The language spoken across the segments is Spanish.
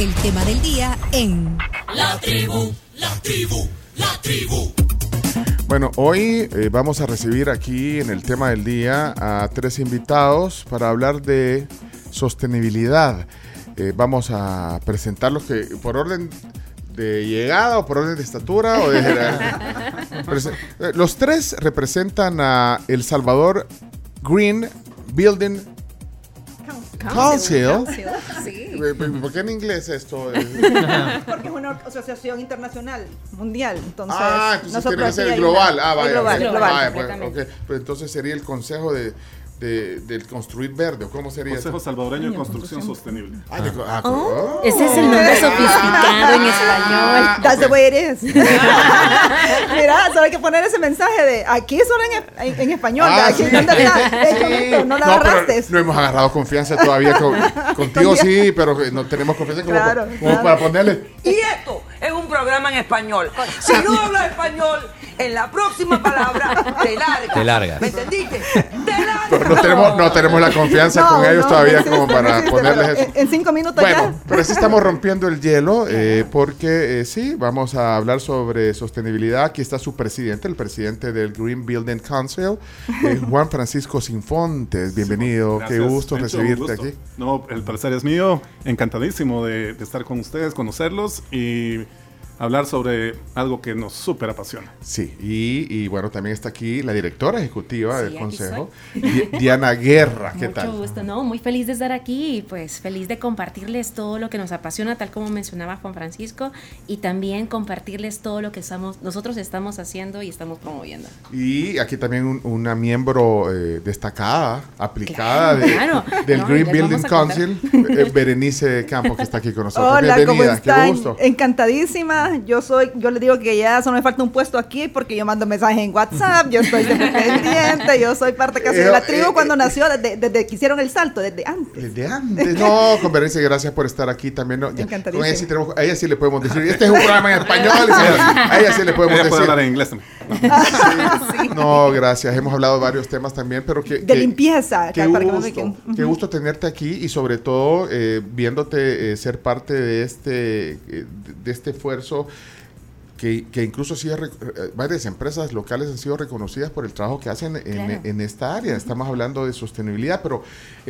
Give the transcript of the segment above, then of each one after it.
el tema del día en La tribu, la tribu, la tribu. Bueno, hoy eh, vamos a recibir aquí en el tema del día a tres invitados para hablar de sostenibilidad. Eh, vamos a presentarlos que por orden de llegada o por orden de estatura o de eh, Los tres representan a El Salvador Green Building Council. Sí. ¿Por qué en inglés esto? Eh, Porque es una asociación internacional, mundial. Entonces, ah, entonces tiene que ser global. una- Ah, vaya. global, vaya, global. vaya, pues, completamente. ok. Pues entonces sería el consejo de, de, del construir verde. ¿o ¿Cómo sería Consejo eso? Salvadoreño de Construcción Sostenible. Ah, de co- ah, oh. Ese es el nombre sofisticado en español. That's the way it is. Mira, solo hay que poner ese mensaje de aquí solo en, en- en español. Ah, aquí sí. ¿dónde está? De hecho, Sí. esto, no la pero agarraste. no hemos agarrado confianza todavía. con- contigo sí, pero no tenemos confianza como, Claro, como claro. para ponerle. Y esto es un programa en español. Si no hablas español, en la próxima palabra te largas. Te largas. ¿Me entendiste? Te largas. No tenemos, no tenemos la confianza con ellos no, todavía como para existe, ponerles eso. En, cinco minutos Bueno, ya. pero sí estamos rompiendo el hielo eh, porque eh, sí, vamos a hablar sobre sostenibilidad. Aquí está su presidente, el presidente del Green Building Council, eh, Juan Francisco Sinfontes. Bienvenido, qué gusto recibirte gusto. aquí. No, el placer es mío. Encantadísimo de, de estar con ustedes, conocerlos y hablar sobre algo que nos súper apasiona. Sí, y, y bueno, también está aquí la directora ejecutiva Sí, del consejo, Di- Diana Guerra. ¿Qué Mucho tal? gusto, ¿no? Muy feliz de estar aquí y pues feliz de compartirles todo lo que nos apasiona, tal como mencionaba Juan Francisco, y también compartirles todo lo que estamos, nosotros estamos haciendo y estamos promoviendo. Y aquí también un- una miembro eh, destacada, aplicada de- Claro, del no, Green Building. Council, eh, Berenice Campos, que está aquí con nosotros. Hola, ¿cómo Bienvenida, están? qué gusto. Encantadísima. Yo soy, yo les digo que ya solo me falta un puesto aquí porque yo mando mensajes en WhatsApp, yo estoy siempre pendiente, yo soy parte casi de la Eh, tribu eh, cuando eh, nació, desde, desde que hicieron el salto, desde antes. Desde antes. No, con Berenice, gracias por estar aquí también. No, ya, con ella sí, tenemos- a ella sí le podemos decir, este es un programa en español, y sí, a ella sí le podemos Ella puede decir. hablar en inglés también. No, gracias. Hemos hablado de varios temas también, pero que... De que- limpieza, Qué para que no me gusto, queden. qué gusto tenerte aquí y sobre todo eh, viéndote eh, ser parte de este, eh, de este esfuerzo que, que incluso sí varias empresas locales han sido reconocidas por el trabajo que hacen en, Claro. en esta área. Estamos hablando de sostenibilidad, pero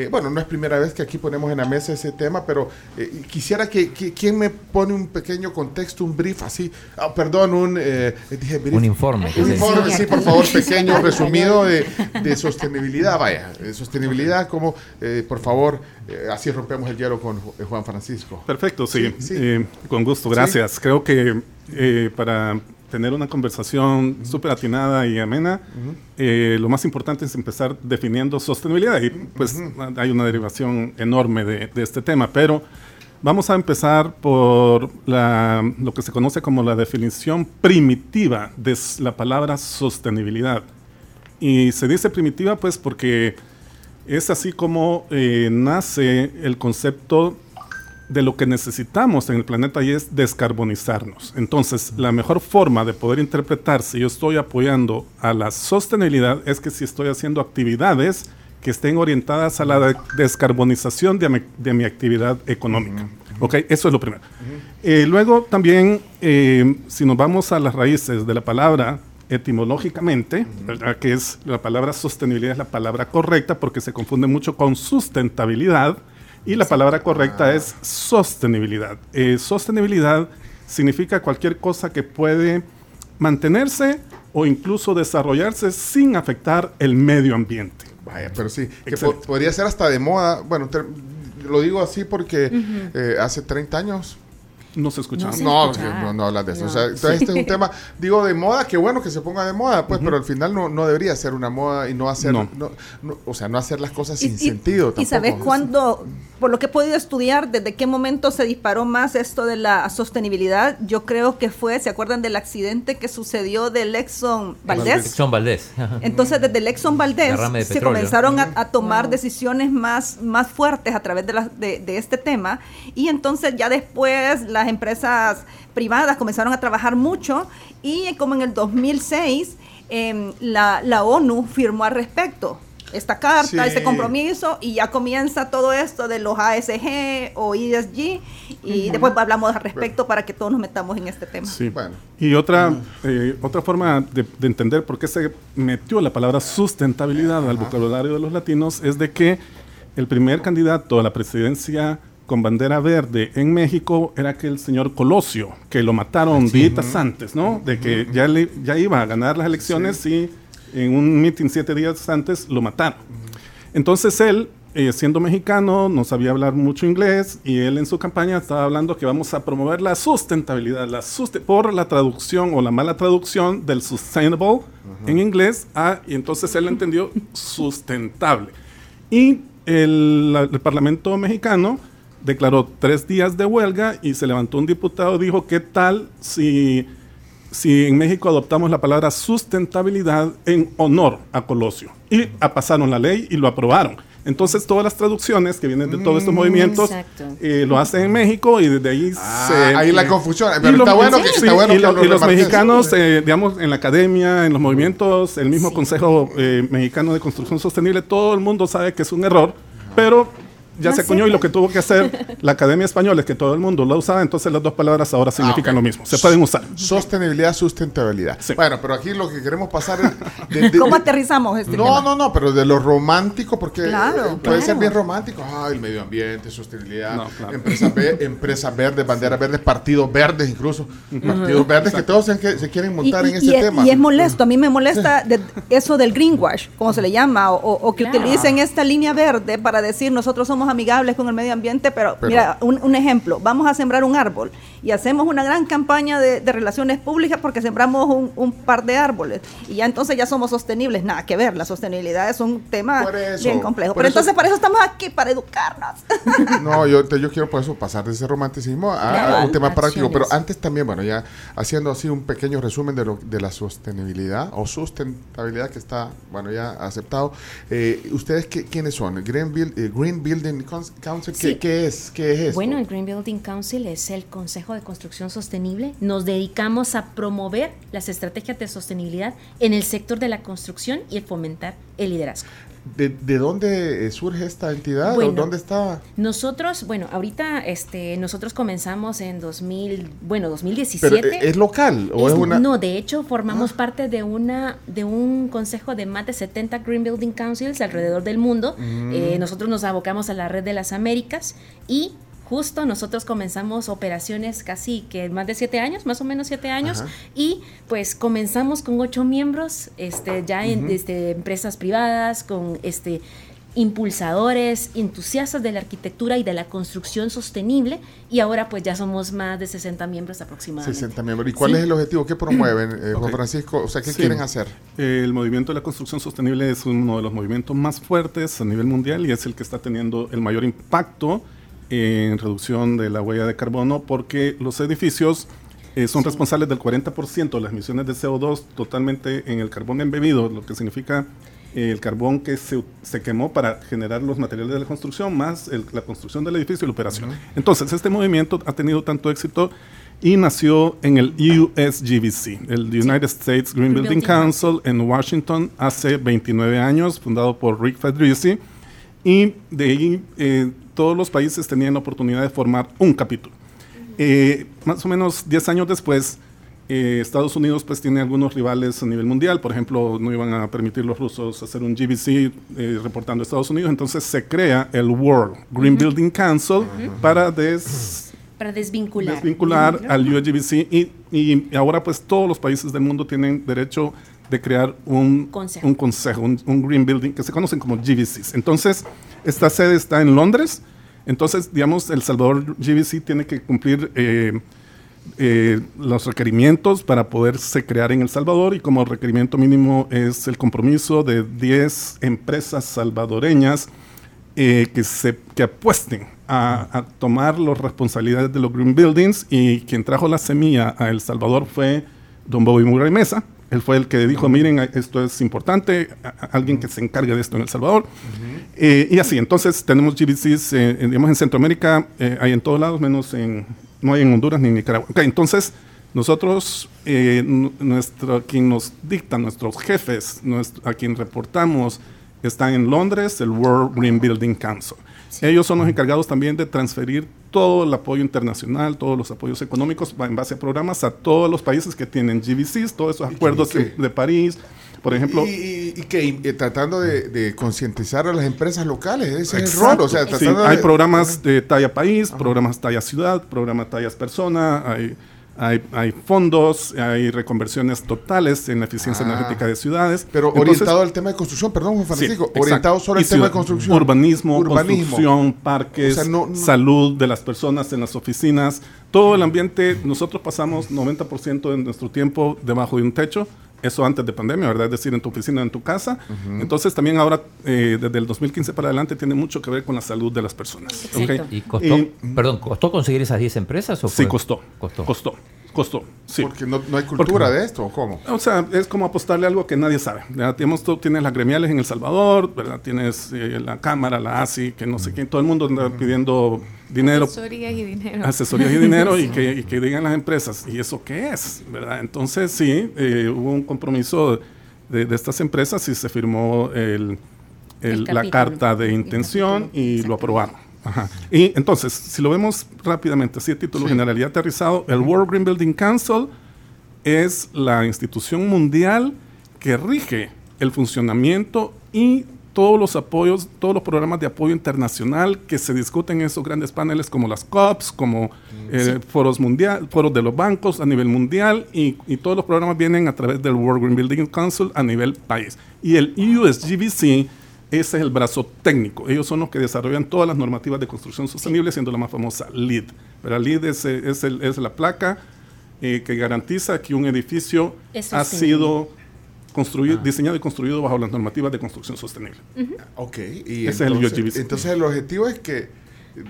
eh, bueno, no es primera vez que aquí ponemos en la mesa ese tema, pero eh, quisiera que, que- ¿quién me pone un pequeño contexto, un brief así? Ah, perdón, un... eh, dije brief. Un informe. Un informe, Sí, por favor, pequeño, resumido de, de sostenibilidad. Vaya, de sostenibilidad, como, eh, por favor, eh, así rompemos el hielo con Ju- Juan Francisco. Perfecto, sí. Sí, sí. Eh, con gusto, gracias. Creo que eh, para tener una conversación súper atinada y amena, eh, lo más importante es empezar definiendo sostenibilidad. Y pues hay una derivación enorme de, de este tema, pero vamos a empezar por la- lo que se conoce como la definición primitiva de la palabra sostenibilidad. Y se dice primitiva pues porque es así como eh, nace el concepto de lo que necesitamos en el planeta y es descarbonizarnos. Entonces, la mejor forma de poder interpretar si yo estoy apoyando a la sostenibilidad es que si estoy haciendo actividades que estén orientadas a la de- descarbonización de mi, de mi actividad económica. Ok, eso es lo primero. Eh, luego también, eh, si nos vamos a las raíces de la palabra, etimológicamente, ¿verdad? que es la palabra sostenibilidad es la palabra correcta porque se confunde mucho con sustentabilidad y la palabra correcta es sostenibilidad. Eh, sostenibilidad significa cualquier cosa que puede mantenerse o incluso desarrollarse sin afectar el medio ambiente. Vaya, pero sí, que po- podría ser hasta de moda. Bueno, lo digo así porque eh, hace 30 años No se escucha. No se No, escucha. no, no hablas de eso. No. O sea, entonces este es un tema, digo, de moda, que bueno que se ponga de moda, pues, pero al final no, no debería ser una moda y no hacer, No. no, no- o sea, no hacer las cosas sin y- sentido. Y sabes cuándo, por lo que he podido estudiar, desde qué momento se disparó más esto de la sostenibilidad, yo creo que fue, ¿se acuerdan del accidente que sucedió del Exxon Valdez? Exxon Valdés. Entonces, desde el Exxon Valdez Derrame de se comenzaron a, a tomar decisiones más, más fuertes a través de, las- de, de este tema. Y entonces, ya después, las empresas privadas comenzaron a trabajar mucho. Y como en el 2006, em, la, la ONU firmó al respecto. esta carta, Sí. este compromiso, y ya comienza todo esto de los ASG o ESG, y después hablamos al respecto para que todos nos metamos en este tema. Sí. Bueno. Y otra, eh, otra forma de, de entender por qué se metió la palabra sustentabilidad al vocabulario de los latinos es de que el primer candidato a la presidencia con bandera verde en México era aquel señor Colosio, que lo mataron días antes, ¿no? De que ya, le, ya iba a ganar las elecciones y en un meeting siete días antes lo mataron. Entonces él, eh, siendo mexicano, no sabía hablar mucho inglés y él en su campaña estaba hablando que vamos a promover la sustentabilidad, la suste- por la traducción o la mala traducción del sustainable en inglés, a, y entonces él entendió sustentable. Y el, el Parlamento mexicano declaró tres días de huelga y se levantó un diputado y dijo, ¿qué tal si, si en México adoptamos la palabra sustentabilidad en honor a Colosio? Y a- pasaron la ley y lo aprobaron. Entonces todas las traducciones que vienen de todos estos movimientos Exacto. eh, lo hacen en México y desde ahí Ah, se... ahí la eh, confusión. y Pero está bueno que, sí, está bueno y, que lo- lo y los mexicanos, eh, digamos, en la academia, en los movimientos, el mismo Consejo eh, Mexicano de Construcción Sostenible, todo el mundo sabe que es un error, pero ya se acuñó y lo que tuvo que hacer la Academia Española es que todo el mundo lo usaba, entonces las dos palabras ahora significan ok. lo mismo, se pueden usar. Sostenibilidad, sustentabilidad. Sí. Bueno, pero aquí lo que queremos pasar es... de- de- ¿Cómo de- aterrizamos este No, tema? no, no, pero de lo romántico, porque Claro, eh, puede ser bien romántico. Ay, el medio ambiente, sostenibilidad, No, claro. empresas, ve- empresas verdes, banderas verdes, partidos verdes incluso. Partidos verdes que todos se, que se quieren Y, montar en y- ese y es, tema. y es molesto, a mí me molesta de- eso del greenwash, como se le llama, o, o- que utilicen esta línea verde para decir nosotros somos amigables con el medio ambiente, pero, Pero- mira, un, un ejemplo, vamos a sembrar un árbol y hacemos una gran campaña de, de relaciones públicas porque sembramos un, un par de árboles y ya entonces ya somos sostenibles, nada que ver, la sostenibilidad es un tema eso, bien complejo, pero eso- entonces para eso estamos aquí, para educarnos. No, yo, te- yo quiero por eso pasar de ese romanticismo a, un tema práctico, pero antes también, bueno, ya haciendo así un pequeño resumen de, lo, de la sostenibilidad o sustentabilidad que está, bueno, ya aceptado. Eh, ¿Ustedes qué, quiénes son? Green, Build- eh, Green Building Council, ¿qué, Sí. qué es? ¿Qué es esto? Bueno, el Green Building Council es el Consejo de Construcción Sostenible. Nos dedicamos a promover las estrategias de sostenibilidad en el sector de la construcción y fomentar el liderazgo. ¿De, de dónde eh, surge esta entidad? ¿O Bueno. ¿Dónde está? Nosotros, bueno, ahorita este, nosotros comenzamos en 2000, bueno, Pero, 2017. eh, ¿Es local o es, Es- una...? No, de hecho formamos parte de una de un consejo de más de 70 Green Building Councils alrededor del mundo. Mm. Eh, nosotros nos abocamos a la red de las Américas y justo nosotros comenzamos operaciones casi que más de siete años, más o menos siete años, Ajá. y pues comenzamos con ocho miembros, este, ya en este, empresas privadas, con este impulsadores, entusiastas de la arquitectura y de la construcción sostenible, y ahora pues ya somos más de 60 miembros aproximadamente. 60 miembros. ¿Y cuál Sí. es el objetivo? ¿Qué promueven, eh, Juan. Francisco? O sea, ¿qué Sí. quieren hacer? Eh, El movimiento de la construcción sostenible es uno de los movimientos más fuertes a nivel mundial y es el que está teniendo el mayor impacto en reducción de la huella de carbono porque los edificios eh, son responsables del 40% de las emisiones de CO2 totalmente en el carbón embebido, lo que significa eh, el carbón que se, se quemó para generar los materiales de la construcción más el- la construcción del edificio y la operación. Entonces, este movimiento ha tenido tanto éxito y nació en el USGBC, el United States Green Building Building. Council en Washington hace 29 años, fundado por Rick Fedrizzi, y de ahí eh, todos los países tenían la oportunidad de formar un capítulo. Eh, más o menos 10 años después, eh, Estados Unidos pues tiene algunos rivales a nivel mundial, por ejemplo, no iban a permitir los rusos hacer un GBC eh, reportando a Estados Unidos, entonces se crea el World Green Building Council para des Para desvincular. desvincular al USGBC y, y ahora pues todos los países del mundo tienen derecho de crear un Consejo. un, consejo, un, un green building que se conocen como GBCs. Entonces, esta sede está en Londres. Entonces, digamos, El Salvador GBC tiene que cumplir eh, eh, los requerimientos para poderse crear en El Salvador y como requerimiento mínimo es el compromiso de 10 empresas salvadoreñas eh, que, se, que apuesten a, a tomar las responsabilidades de los green buildings y quien trajo la semilla a El Salvador fue don Bobby Murray Mesa. Él fue el que dijo, miren, esto es importante, alguien que se encargue de esto en El Salvador. Eh, y así, entonces tenemos GBCs, eh, en- digamos, en Centroamérica, eh, hay en todos lados, menos en, no hay en Honduras ni en Nicaragua. Ok, entonces, nosotros, eh, nu- nuestro, quien nos dicta, nuestros jefes, nuestro- a quien reportamos está en Londres, el World Green Building Council. Ellos son los encargados también de transferir todo el apoyo internacional, todos los apoyos económicos en base a programas a todos los países que tienen GBCs, todos esos acuerdos de, de París, por ejemplo. Y, y, que y tratando de, de, concientizar a las empresas locales, ese es el rol. O sea, sí, hay programas de talla país, programas talla ciudad, programas tallas persona, hay hay, hay, fondos, hay reconversiones totales en la eficiencia ah, energética de ciudades. Pero Entonces, orientado al tema de construcción, perdón, Juan Francisco, sí, orientado solo al tema de construcción. Urbanismo, urbanismo. construcción, parques, o sea, no, no, salud de las personas en las oficinas, todo el ambiente. Nosotros pasamos 90% de nuestro tiempo debajo de un techo eso antes de pandemia, ¿verdad? Es decir, en tu oficina, en tu casa. Uh -huh. Entonces también ahora, eh, desde el 2015 para adelante, tiene mucho que ver con la salud de las personas. ¿okay? ¿Y costó, y, perdón, costó conseguir esas 10 empresas? O sí, costó. Costó. Costó. Costó, sí. Porque no, no hay cultura Porque, de esto, ¿o cómo? O sea, es como apostarle algo que nadie sabe. ¿verdad? Tenemos, tú tienes las gremiales en El Salvador, ¿verdad? Tienes eh, la Cámara, la ASI, que no sé quién, todo el mundo anda pidiendo dinero. Asesorías y dinero. Asesorías y dinero y, que, y, que, digan las empresas, ¿y eso qué es? ¿verdad? Entonces, sí, eh, hubo un compromiso de, de, estas empresas y se firmó el, el, el la carta de intención y lo aprobaron. Ajá. Y entonces, si lo vemos rápidamente, así título sí. general y aterrizado, el World Green Building Council es la institución mundial que rige el funcionamiento y todos los apoyos, todos los programas de apoyo internacional que se discuten en esos grandes paneles como las COPs, como eh, foros mundial, foros de los bancos a nivel mundial y, y, todos los programas vienen a través del World Green Building Council a nivel país. Y el USGBC ese es el brazo técnico. Ellos son los que desarrollan todas las normativas de construcción sostenible, siendo la más famosa LEED. Pero LEED es, es, el, es la placa eh, que garantiza que un edificio ha sido construido, ah. diseñado y construido bajo las normativas de construcción sostenible. Uh -huh. Ok, y ese entonces, es el UGBC. Entonces el objetivo es que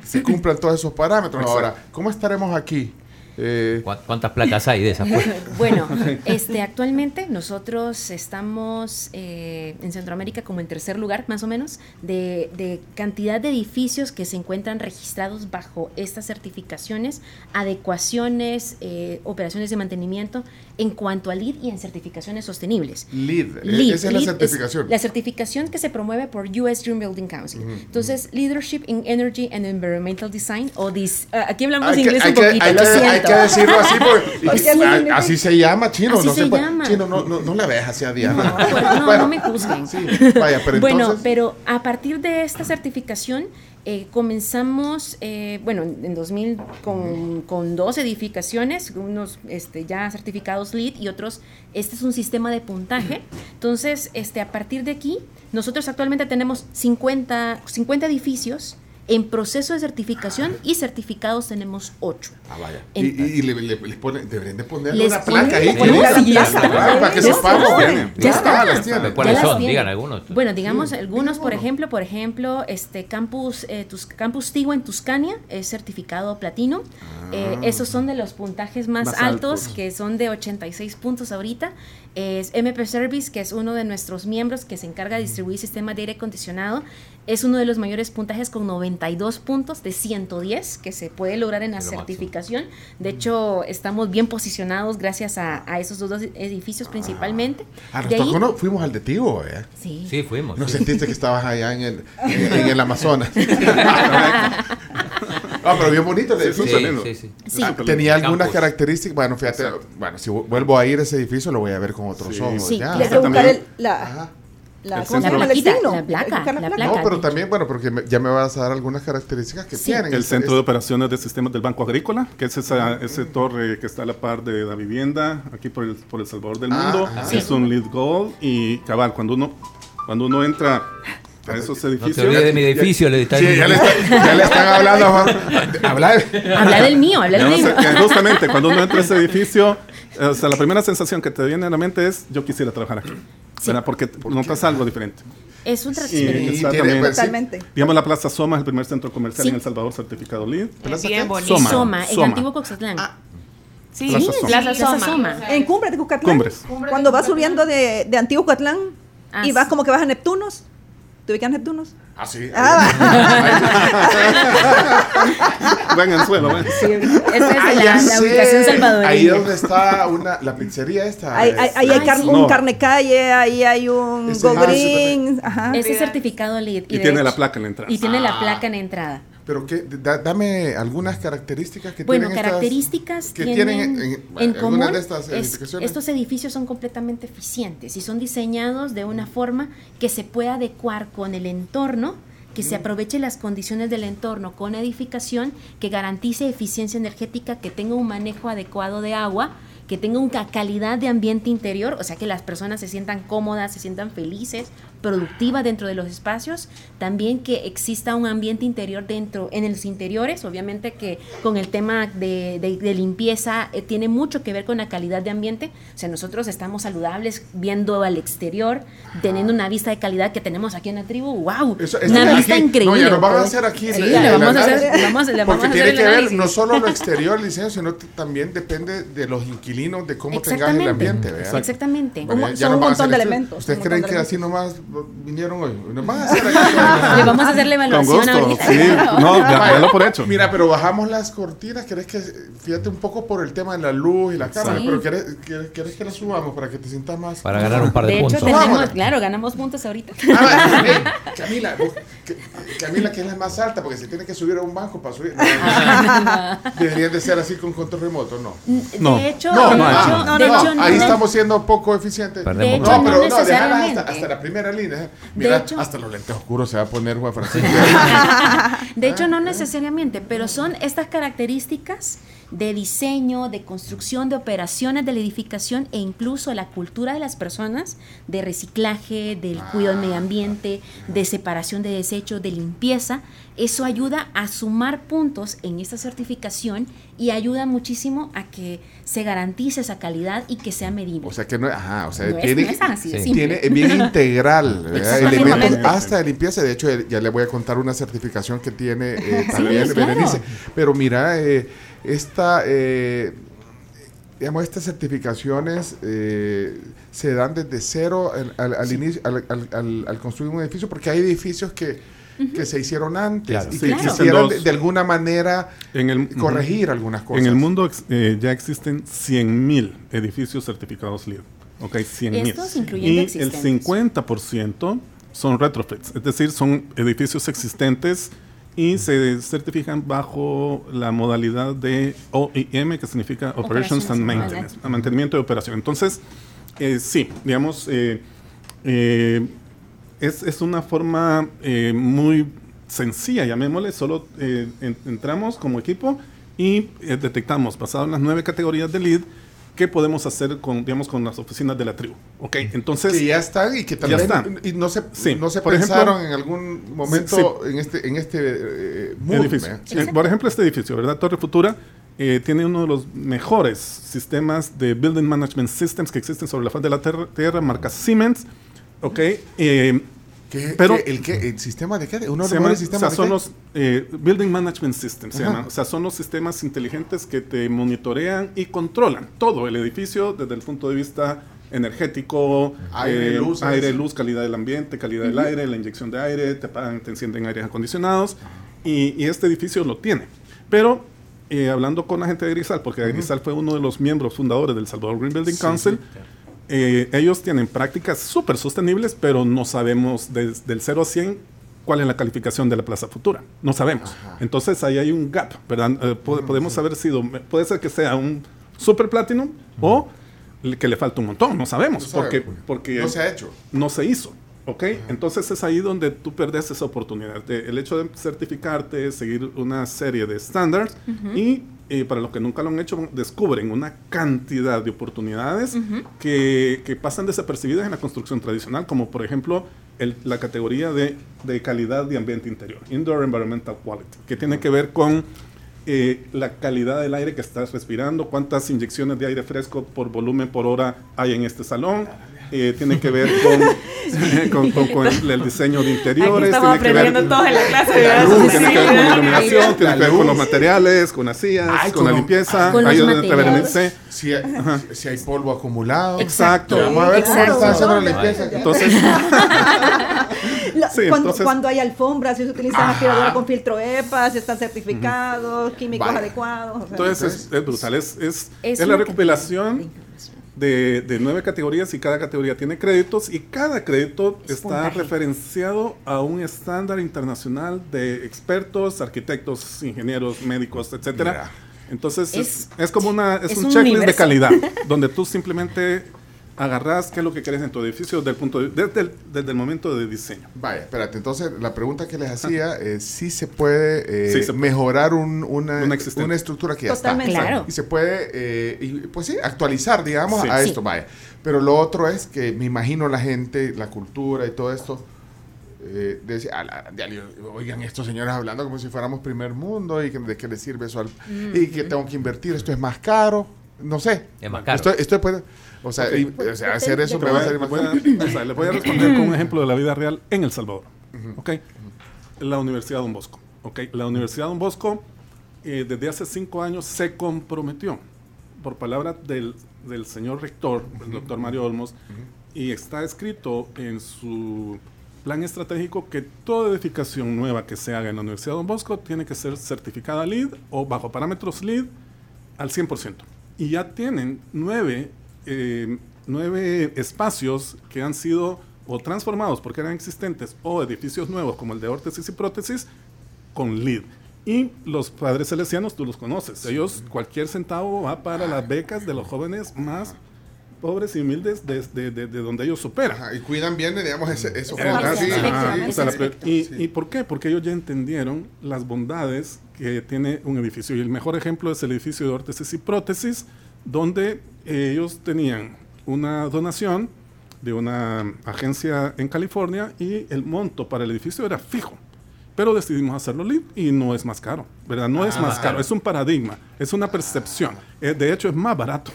se cumplan todos esos parámetros. Ahora, ¿cómo estaremos aquí? Eh, ¿Cuántas placas hay de esas? bueno, este, actualmente nosotros estamos eh, en Centroamérica como en tercer lugar, más o menos, de, de, cantidad de edificios que se encuentran registrados bajo estas certificaciones, adecuaciones, eh, operaciones de mantenimiento en cuanto a LEED y en certificaciones sostenibles. LEED, LEED esa es la certificación. Es la certificación que se promueve por US Green Building Council. Uh -huh, Entonces. Leadership in Energy and Environmental Design, o this, uh, aquí hablamos hay inglés que, un poquito, lo que, siento. Hay que decirlo así, porque, porque así se llama, chino. Así no se, se llama. Chino, no, no, no, la veas así a Diana. No, no, bueno, no me juzguen. Sí, vaya, pero bueno, entonces... pero a partir de esta certificación, eh, comenzamos, eh, bueno, en 2000 con, con, dos edificaciones, unos este, ya certificados LEED y otros, este es un sistema de puntaje. Entonces, este, a partir de aquí, nosotros actualmente tenemos 50, 50 edificios en proceso de certificación y certificados tenemos 8. Ah, vaya. Y, y, y le, le, les pone, deberían de ponerle una placa ahí. Para que sepamos. Ya está. ¿Cuáles son? Digan algunos. Bueno, digamos algunos, por ejemplo, por ejemplo, este campus, eh, tus, campus Tigo en Tuscania es certificado platino. Ah. Eh, esos son de los puntajes más, Más altos, altos. que son de 86 puntos ahorita. Es MP Service, que es uno de nuestros miembros que se encarga de distribuir sistemas de aire acondicionado. Es uno de los mayores puntajes con 92 puntos de 110 que se puede lograr en la certificación. De hecho, estamos bien posicionados gracias a, a esos dos edificios principalmente. Ah, De nos ahí- tocó, no, fuimos al de Tigo, ¿eh? Sí. Sí, fuimos. No sí. sentiste que estabas allá en el, en, en el Amazonas. Ah, pero bien bonito el edificio. Sí, lindo. sí, sí. Sí. Ah, Tenía algunas Campus. características. Bueno, fíjate, bueno, si vu- vuelvo a ir a ese edificio, lo voy a ver con otros Sí. ojos. Sí, ya. Hay que buscar el, la, Ajá. La, El ¿cómo? La El plaquita, signo. la placa, la placa. No, pero de también, bueno, porque me- ya me vas a dar algunas características que Sí. tienen. El Es- Centro es- de Operaciones de Sistemas del Banco Agrícola, que es esa, ese torre que está a la par de la vivienda, aquí por el, por el Salvador del Ah, Mundo. ah. Es un lead goal y cabal, cuando uno, cuando uno entra a esos No te edificios... olvides de mi edificio, le está Sí, ya le, está- ya le están hablando. a Juan. Habla Habla del mío, habla del Ya mío. justamente, cuando uno entra a ese edificio, o sea, la primera sensación que te viene a la mente es, yo quisiera trabajar aquí. ¿verdad? Porque notas algo diferente. Es otra Sí, pues, sí. Totalmente. Digamos, la Plaza Soma es el primer centro comercial Sí. en El Salvador certificado LEED. Bien bonito. Soma. Soma, en Soma. Antiguo Coxatlán. Sí, Plaza Soma. Plaza Plaza Soma. Soma. En Cumbres de Cucatlán. Cumbres. Cuando vas subiendo de, de Antiguo Cucatlán Ah, y vas sí. como que vas a Neptunos, ¿Te ubicas Neptunos? Ah, sí. Buen anzuelo, buen. Sí, esa es Ah, la, la ubicación salvadoreña. Ahí donde está una, la pizzería esta. Ahí, ahí- ahí hay Ay, car- sí. un No. carne calle, ahí hay un Go ah, Green. Ese certificado LEED. Y de tiene la hecho- placa en la entrada. Y tiene la Ah. placa en entrada. Pero que, da- dame algunas características que Bueno, tienen estas- características que tienen, tienen en, común de estas es- edificaciones. estos edificios son completamente eficientes y son diseñados de una forma que se pueda adecuar con el entorno, que se aproveche las condiciones del entorno con edificación, que garantice eficiencia energética, que tenga un manejo adecuado de agua, que tenga una calidad de ambiente interior, o sea que las personas se sientan cómodas, se sientan felices, productivas dentro de los espacios, también que exista un ambiente interior dentro, en los interiores, obviamente que con el tema de, de- de limpieza eh, tiene mucho que ver con la calidad de ambiente, o sea, nosotros estamos saludables viendo al exterior, teniendo una vista de calidad que tenemos aquí en la tribu, wow, Eso- una vista aquí- increíble. No, ya nos van a hacer aquí. Sí, le vamos a hacer, análisis, vamos, le vamos Porque a hacer tiene que ver no solo lo exterior, diseño, sino también depende de los inquilinos, de cómo tengas el ambiente. ¿verdad? Exactamente. Bueno, Un- ya son un montón de elementos, ¿Ustedes creen que así nomás vinieron hoy? Nos van a hacer aquí. Le vamos a hacer la Con evaluación gusto. Sí, no, ya, dalo por hecho. Mira, pero bajamos las cortinas. ¿Querés que, fíjate un poco por el tema de la luz y la cámara, Sí. pero ¿querés, querés, querés que la subamos para que te sientas más? Para ganar un par de, De hecho, puntos. tenemos, Vámonos. claro, ganamos puntos ahorita. Ah, Camila, vos- que- Camila, que es la más alta, porque se tiene que subir a un banco para subir. Deberían de ser así con control remoto, no. No. De hecho, No, de no, hecho, no, no, hecho, no ahí estamos siendo poco eficientes. Perdemos De hecho, no, pero no, hasta, hasta la primera línea. ¿Eh? Mira, hecho- hasta los lentes oscuros se va a poner Juan Francisco. De hecho, no necesariamente, pero son estas características de diseño, de construcción, de operaciones de la edificación e incluso la cultura de las personas de reciclaje, del cuidado del medio ambiente, de separación de desechos, de limpieza. Eso ayuda a sumar puntos en esta certificación y ayuda muchísimo a que se garantice esa calidad y que sea medible. O sea que no, ajá, o sea, No es- tiene, no es así Sí. tiene es bien integral, hasta de limpieza. De hecho, ya le voy a contar una certificación que tiene eh, también claro. Berenice. Pero mira, eh, esta, eh, digamos, estas certificaciones eh, se dan desde cero al, al- al inicio, al, al- al- al construir un edificio, porque hay edificios que, que se hicieron antes Claro. y Sí, que existen quisieran de, de alguna manera En el, corregir algunas cosas. En el mundo ex- eh, ya existen 100.000 edificios certificados LEED. Ok, 100.000. Estos incluyendo Y el existentes. 50% son retrofits, es decir, son edificios existentes y se certifican bajo la modalidad de OIM, que significa Operations and Operations and Maintenance, mantenimiento de operación. Entonces, eh, sí, digamos, eh, eh, es, es una forma eh, muy sencilla, llamémosle, solo en- entramos como equipo y detectamos, basado en las nueve categorías de lead, qué podemos hacer con, digamos, con las oficinas de la tribu. ¿Ok? Entonces, que ya están y que también están. y no se Sí. no se Por ejemplo, pensaron en algún momento sí. en este en este eh, edificio. ¿verdad? Eh, Por ejemplo, este edificio, ¿verdad? Torre Futura eh, tiene uno de los mejores sistemas de Building Management Systems que existen sobre la faz de la ter- Tierra, marca Siemens. ¿Ok? ¿Qué- Pero- qué- el, qué, ¿El sistema de qué? ¿Uno de los se llaman- mejores o sea, de son qué? los eh, Building Management Systems, se llaman. O sea, son los sistemas inteligentes que te monitorean y controlan todo el edificio desde el punto de vista energético, Aire, eh, luz, aire, luz, calidad del ambiente, calidad del aire, la inyección de aire, te apagan, te encienden aires acondicionados y, y este edificio lo tiene. Pero eh, hablando con la gente de Grisal, porque Grisal fue uno de los miembros fundadores del Salvador Green Building Council, eh, ellos tienen prácticas súper sostenibles, pero no sabemos desde del 0 a 100 cuál es la calificación de la plaza futura. No sabemos. Entonces ahí hay un gap, ¿verdad? Eh, po- podemos haber sido, puede ser que sea un super platinum o que le falta un montón, no sabemos, No sabe, porque, pues. porque no se ha hecho. no se hizo. ¿Ok? Entonces es ahí donde tú perdes esa oportunidad. de- el hecho de certificarte, seguir una serie de estándares y eh, para los que nunca lo han hecho, descubren una cantidad de oportunidades que, que pasan desapercibidas en la construcción tradicional, como por ejemplo el- la categoría de, de calidad de ambiente interior, Indoor Environmental Quality, que tiene que ver con eh, la calidad del aire que estás respirando, cuántas inyecciones de aire fresco por volumen por hora hay en este salón. Eh, tiene que ver con, con, con- con el, el diseño de Aquí interiores, estamos tiene que ver aprendiendo todo en la clase. La luz, tiene que ver con la iluminación, tiene que ver con los materiales, con las sillas, Ay, con la limpieza, Con los de materiales. Si hay, si hay polvo acumulado. Exacto. Vamos a ver cómo está haciendo la limpieza. Entonces, La- Sí, cuando, entonces- cuando hay alfombras, si se utilizan Ajá. aspiradoras con filtro EPA, si están certificados, químicos Vaya. adecuados. o sea, Entonces es, es brutal, es, es, Es es la recopilación de, de nueve categorías y cada categoría tiene créditos y cada crédito Es está puntaje. referenciado a un estándar internacional de expertos, arquitectos, ingenieros, médicos, etcétera. Entonces es, Es- es como una es, es un, un checklist de calidad donde tú simplemente agarras qué es lo que querés en tu edificio desde el punto de- desde el, desde el momento de diseño. Vaya, espérate, entonces la pregunta que les hacía es si se puede eh, Sí se puede. mejorar un- una, Una existente. una estructura que ya Totalmente. está. Claro. Y se puede, eh, y, pues sí, actualizar, digamos, Sí. a Sí. esto, vaya. Pero lo otro es que me imagino la gente, la cultura y todo esto, eh, decía, "A la- de oigan, estos señores hablando como si fuéramos primer mundo y que, de qué les sirve eso al- y que tengo que invertir, esto es más caro, no sé. Es más caro. Estoy, estoy pues, o sea, Ok. y- o sea, hacer eso Le me voy, va a salir le más voy caro. a- o sea, le voy a responder con un ejemplo de la vida real en El Salvador. ¿ok? La Universidad Don Bosco. ¿ok? La Universidad Don Bosco eh, desde hace cinco años se comprometió por palabra del, del señor rector, el doctor Mario Olmos, y está escrito en su plan estratégico que toda edificación nueva que se haga en la Universidad Don Bosco tiene que ser certificada LEED o bajo parámetros LEED al 100%. Y ya tienen nueve, eh, nueve espacios que han sido o transformados porque eran existentes o edificios nuevos como el de órtesis y prótesis con LEED. Y los padres salesianos, tú los conoces. Ellos, cualquier centavo va para las becas de los jóvenes más pobres y humildes de, de- de- de donde ellos superan. Ajá, y cuidan bien, digamos, ese, eso. Ah, sí, sí. ajá, efectivamente. o sea, la pre- y, Sí. ¿Y por qué? Porque ellos ya entendieron las bondades que tiene un edificio. Y el mejor ejemplo es el edificio de órtesis y prótesis, donde ellos tenían una donación de una agencia en California y el monto para el edificio era fijo. Pero decidimos hacerlo LEED y no es más caro, ¿verdad? No es más caro, es un paradigma, es una percepción. Eh, de hecho, es más barato.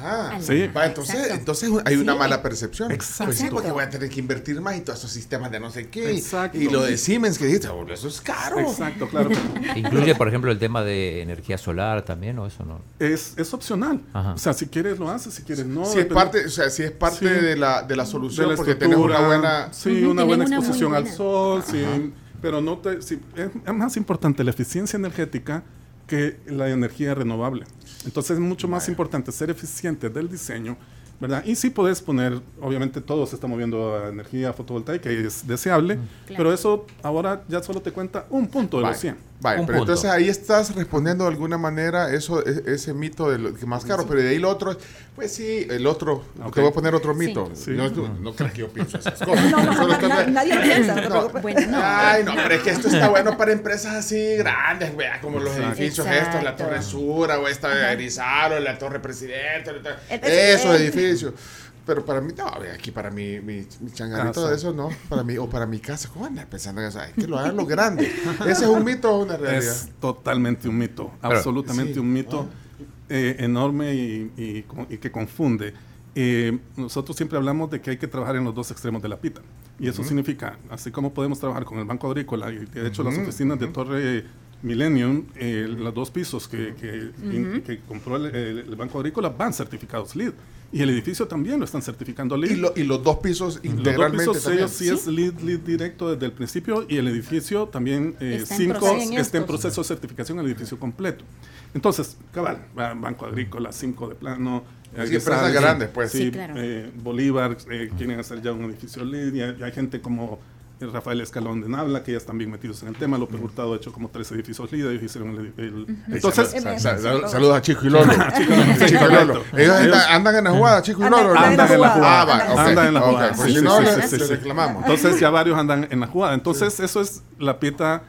Ajá. Sí. Va, entonces, Exacto. entonces hay una Sí. mala percepción. Exacto. Pues sí, porque voy a tener que invertir más y todos esos sistemas de no sé qué. Exacto. Y lo de Siemens que dijiste, "Oh, eso es caro. Exacto, claro. Incluye, por ejemplo, el tema de energía solar también, ¿o eso no? Es, es opcional. Ajá. O sea, si quieres lo haces, si quieres no. Si es parte, o sea, si es parte Sí. de la, de la de solución, la porque tenés una buena... sí, una buena una exposición al sol, sí, pero no te, sí, es, es más importante la eficiencia energética que la energía renovable. Entonces es mucho más importante ser eficiente del diseño, ¿verdad? Y sí puedes poner, obviamente todo se está moviendo a energía fotovoltaica y es deseable, pero eso ahora ya solo te cuenta un punto de los 100. Vaya, Un pero punto. entonces ahí estás respondiendo de alguna manera eso, e- ese mito de lo que más caro, pero de ahí lo otro, es, pues sí, el otro, Ok. te voy a poner otro mito. Sí. No, no, no creas que yo pienso esas cosas. No, no, na- nadie lo piensa, no No. Bueno, no. Ay, no, pero es que esto está bueno para empresas así grandes, vea, como los Exacto. edificios Exacto. estos, la Torre Sur, o esta de Arizaro, la Torre Presidente, la- El- el- esos el- edificios. Pero para mí, no, aquí para mi, mi, mi changarrito Casa. de eso, no, para mí, o para mi casa, ¿cómo andas pensando en eso? Ay, que lo hagan los grandes. ¿Ese es un mito o una realidad? Es totalmente un mito, Pero- absolutamente Sí. un mito eh, enorme y, y co- y que confunde. Eh, nosotros siempre hablamos de que hay que trabajar en los dos extremos de la pita. Y eso significa, así como podemos trabajar con el Banco Agrícola, y de hecho las oficinas de Torre Millennium, eh, los dos pisos que, que, in- que compró el, el- el Banco Agrícola van certificados LEED. Y el edificio también lo están certificando LEED. Y, lo- y los dos pisos Los dos integralmente pisos, ellos sí, es lead, lead directo desde el principio y el edificio también eh, Está en cinco proceso. Está en proceso de certificación el edificio completo. Entonces, cabal, Banco Agrícola, cinco de plano. Sí, Aguilar, empresas grandes, pues. Sí, Sí, claro. eh, Bolívar eh, quieren hacer ya un edificio lead y hay, y hay gente como eh, Rafael Escalón de Nabla que ya están bien metidos en el tema. López Hurtado ha hecho como tres edificios lead, ellos hicieron el, el- Entonces, Sal- sal- sal- saludos a Chico y Lolo. Chico y Lolo. Ellos andan, andan en la jugada, Chico y Lolo. andan en la jugada. Ah. Andan en la jugada. si no, reclamamos. Entonces ya varios andan en la jugada. Entonces eso es la pieta,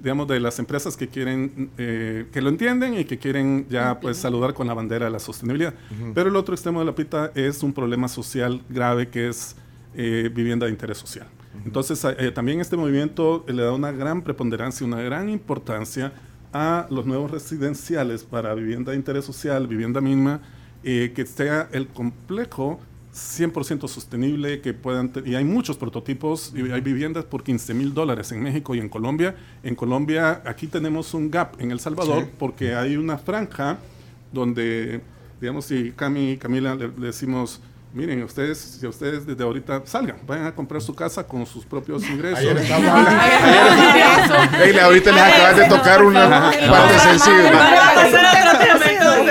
digamos, de las empresas que quieren, eh, que lo entienden y que quieren ya pues saludar con la bandera de la sostenibilidad. Pero el otro extremo de la pieta es un problema social grave que es eh, vivienda de interés social. Entonces eh, también este movimiento le da una gran preponderancia, una gran importancia a los nuevos residenciales para vivienda de interés social, vivienda mínima, eh, que sea el complejo 100% sostenible, que puedan, y hay muchos prototipos, y hay viviendas por 15 mil dólares en México y en Colombia. En Colombia, aquí tenemos un gap en El Salvador, Sí. porque hay una franja donde, digamos, si Cami y Camila le, le decimos, Miren, ustedes, si ustedes desde ahorita salgan, vayan a comprar su casa con sus propios ingresos. Ayer estamos hablando. Ahorita les acabas de tocar una parte sensible.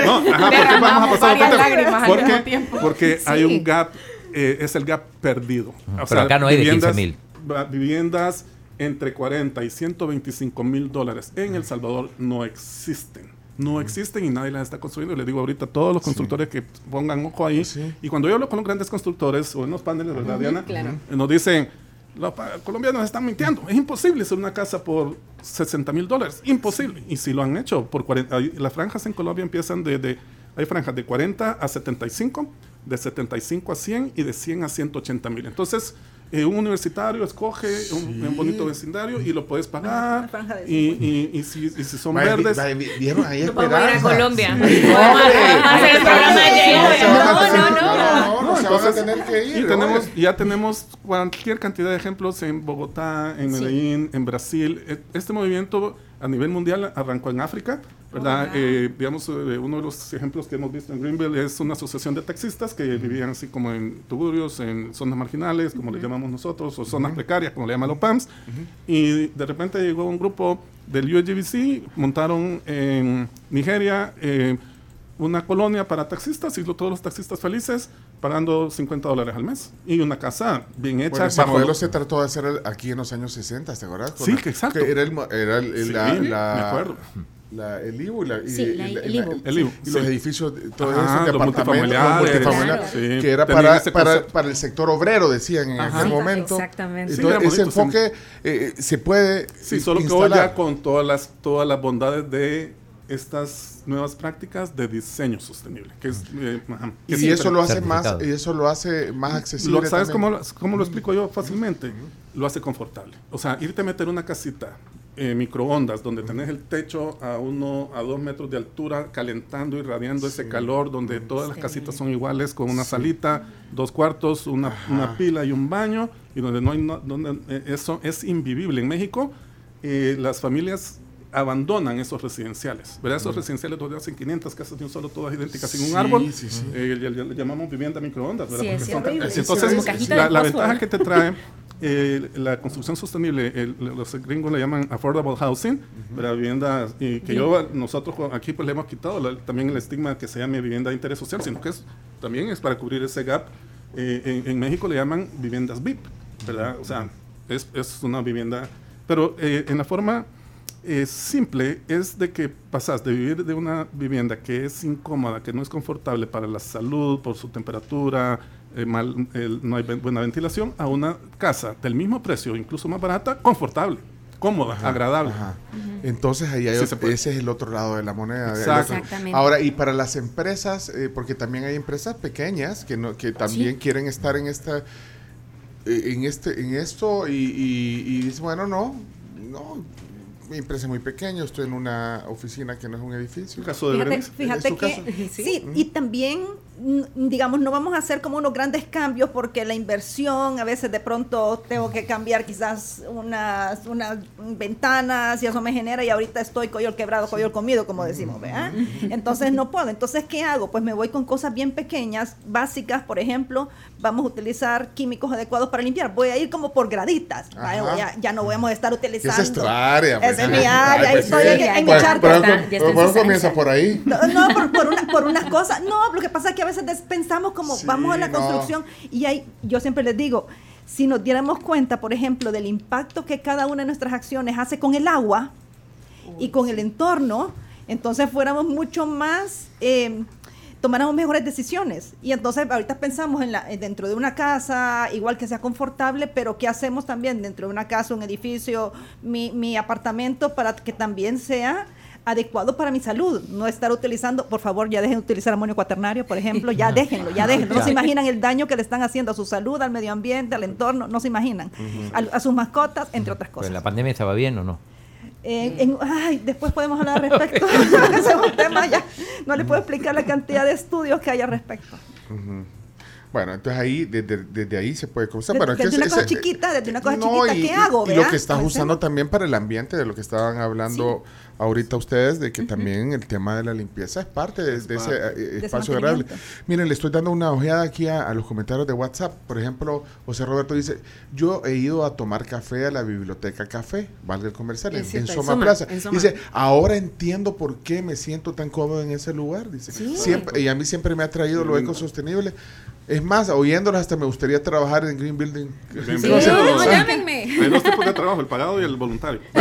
No, ajá, ¿por qué vamos a pasar Porque, porque hay un gap, eh, es el gap perdido. O Pero acá no hay de 15,000. va- Viviendas entre 40 y 125 mil dólares en El Salvador no existen. No existen y nadie las está construyendo. Les digo ahorita a todos los constructores que pongan ojo ahí. Sí. Y cuando yo hablo con los grandes constructores o en los paneles, ¿verdad, Diana? claro. Eh, Nos dicen, los colombianos están mintiendo. Es imposible hacer una casa por 60 mil dólares. Imposible. Y si lo han hecho por 40, ahí- las franjas en Colombia empiezan de, de- hay franjas de 40 a 75, de 75 a 100 y de 100 a 180 mil. Entonces, eh, un universitario escoge un, un bonito vecindario y lo puedes pagar. Y, y- y si, y si son Vaya, verdes, ¿Vieron ahí No podemos ir a? Colombia. Sí, no, se van a tener que ir. Y tenemos, oye. ya tenemos cualquier cantidad de ejemplos en Bogotá, en Sí. Medellín, en Brasil. E- Este movimiento a nivel mundial arrancó en África, ¿verdad? Eh, digamos, eh, uno de los ejemplos que hemos visto en Greenville es una asociación de taxistas que vivían así como en tuburios, en zonas marginales, como le llamamos nosotros, o zonas precarias, como le llaman los PAMS. Y de repente llegó un grupo del USGBC, montaron en Nigeria eh, una colonia para taxistas y todos los taxistas felices pagando 50 dólares al mes. Y una casa bien hecha. Bueno, ese bajo modelo lo- se trató de hacer aquí en los años 60, ¿te acuerdas? Sí, la- que exacto. era el, era el, el- Sí, la, me la- acuerdo. La- el IBU y, la, y- Sí, y la- la- el y la- IBU. El IBU, y los sí. edificios, Ajá, multifamiliares, multifamiliares, claro. que era para, para, para el sector obrero, decían en Ajá. aquel momento. exactamente. Entonces, ese bonito, enfoque eh, se puede Sí, solo que hoy ya con todas las, todas las bondades de estas nuevas prácticas de diseño sostenible. Que es, eh, que y eso lo hace más y eso lo hace más accesible Lo- ¿Sabes cómo, lo- cómo lo explico yo fácilmente? Lo hace confortable. O sea, irte a meter una casita eh, microondas donde tenés el techo a uno a dos metros de altura calentando y radiando ese calor donde todas las Sí. casitas son iguales con una salita dos cuartos una, una pila y un baño y donde no hay no- donde eh, eso es invivible. En México eh, las familias abandonan esos residenciales, ¿verdad? Esos residenciales donde hacen 500 casas de un solo, todas idénticas sin un Sí, árbol, sí, sí. eh, le, le- le llamamos vivienda microondas, ¿verdad? Sí, Porque es son- entonces, la, la ventaja que te trae eh, la construcción sostenible, el- los gringos le llaman affordable housing, ¿verdad? vivienda y que yo nosotros aquí pues le hemos quitado la- también el estigma que se llame vivienda de interés social, sino que es también es para cubrir ese gap. Eh, en, en México le llaman viviendas VIP, ¿verdad? O sea, es, es una vivienda, pero eh, en la forma eh, simple es de que pasas de vivir de una vivienda que es incómoda, que no es confortable para la salud, por su temperatura, eh, mal- el- no hay ven- buena ventilación, a una casa del mismo precio, incluso más barata, confortable, cómoda, agradable. Ajá. Entonces ahí hay Sí otro- ese es el otro lado de la moneda. Exactamente. Ahora, y para las empresas, eh, porque también hay empresas pequeñas que no, que también quieren estar en esta eh, en este en esto y, y, y dicen, bueno, no, no, mi empresa es muy pequeña, estoy en una oficina que no es un edificio. El caso de Fíjate, fíjate ¿En su que caso? sí, y también, digamos, no vamos a hacer como unos grandes cambios porque la inversión, a veces de pronto tengo que cambiar quizás unas, unas ventanas y eso me genera y ahorita estoy coyol quebrado, coyol comido, como decimos, ¿verdad? Entonces no puedo. Entonces, ¿qué hago? Pues me voy con cosas bien pequeñas, básicas, por ejemplo, vamos a utilizar químicos adecuados para limpiar. Voy a ir como por graditas, ¿vale? Ajá. Voy a- ya no vamos a estar utilizando. esa es tu área. pues. Esa es mi área, Ay, estoy en- Pues, ya ya en pero su comienza por ahí. No, no, por, por una- por unas cosas. No, lo que pasa es que a veces pensamos como Sí, vamos a la no. construcción y hay, yo siempre les digo, si nos diéramos cuenta, por ejemplo, del impacto que cada una de nuestras acciones hace con el agua y con el entorno, entonces fuéramos mucho más, eh, tomáramos mejores decisiones. Y entonces ahorita pensamos en la, dentro de una casa, igual que sea confortable, pero ¿qué hacemos también dentro de una casa, un edificio, mi, mi apartamento, para que también sea adecuado para mi salud, no estar utilizando, por favor, ya dejen de utilizar amonio cuaternario, por ejemplo, ya déjenlo, ya déjenlo, no se imaginan el daño que le están haciendo a su salud, al medio ambiente, al entorno, no se imaginan, a, a sus mascotas, entre otras Pero cosas. en la pandemia estaba bien o no? Eh, en- ay, después podemos hablar al respecto. Ese es un tema ya. No le puedo explicar la cantidad de estudios que hay al respecto. Bueno, entonces ahí, desde, desde ahí se puede comenzar. Desde- Bueno, desde entonces una cosa chiquita, desde una cosa No, chiquita, y- ¿qué y- hago? Y lo que estás Comencemos. usando también para el ambiente, de lo que estaban hablando ahorita ustedes, de que también el tema de la limpieza es parte de, de ese parte. eh, De ese espacio agradable. Miren, le estoy dando una ojeada aquí a, a los comentarios de WhatsApp. Por ejemplo, José Roberto dice, yo he ido a tomar café a la biblioteca Café, valga el comercial, en, Soma Soma, Plaza. en Soma. Dice, ahora entiendo por qué me siento tan cómodo en ese lugar. Dice, Sí. siempre, y a mí siempre me ha traído lo ecosostenible. Es más, oyéndolos hasta me gustaría trabajar en Green Building. Green Sí, No sé, no, llámenme. Hay dos tipos de trabajo, el pagado y el voluntario.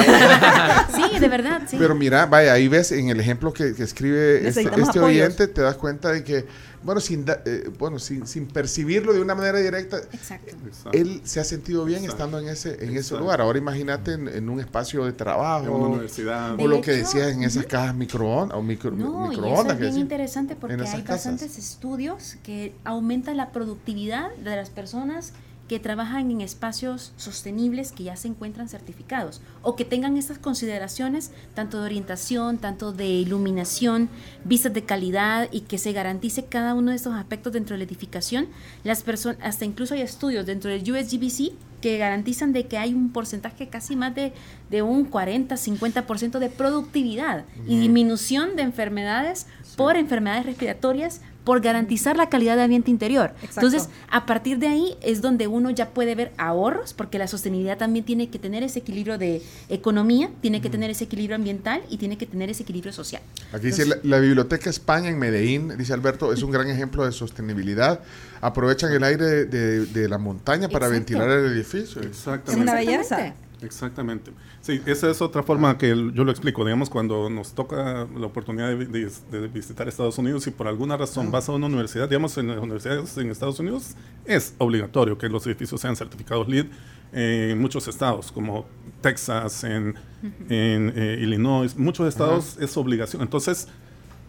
Sí, de verdad, sí. Pero mira, vaya, ahí ves en el ejemplo que, que escribe este, este oyente, te das cuenta de que, bueno, sin, da- eh, bueno, sin, sin percibirlo de una manera directa, Exacto. Él se ha sentido bien Exacto. estando en ese, en ese Exacto. lugar. Ahora imagínate en, en un espacio de En una trabajo universidad. o De lo que decías en esas cajas microondas o micro, No, y eso microondas. es bien interesante porque hay casas. bastantes estudios que aumentan la productividad de las personas que trabajan en espacios sostenibles que ya se encuentran certificados o que tengan estas consideraciones tanto de orientación, tanto de iluminación, vistas de calidad y que se garantice cada uno de estos aspectos dentro de la edificación. Las personas, hasta incluso hay estudios dentro del USGBC que garantizan de que hay un porcentaje casi más de, de un 40, 50% de productividad y disminución de enfermedades por enfermedades respiratorias por garantizar la calidad de ambiente interior. Exacto. Entonces, a partir de ahí es donde uno ya puede ver ahorros, porque la sostenibilidad también tiene que tener ese equilibrio de economía, tiene que tener ese equilibrio ambiental y tiene que tener ese equilibrio social. Aquí dice la, la Biblioteca España en Medellín, dice Alberto, es un gran ejemplo de sostenibilidad. Aprovechan el aire de, de- de la montaña para Exacto. ventilar el edificio. Exactamente. Es una belleza. Exactamente. Sí, esa es otra forma que yo lo explico. Digamos, cuando nos toca la oportunidad de, vi- de- de visitar Estados Unidos y por alguna razón vas a una universidad, digamos, en las universidades en Estados Unidos es obligatorio que los edificios sean certificados LEED en muchos estados, como Texas, en, en, eh, Illinois, muchos estados es obligación. Entonces,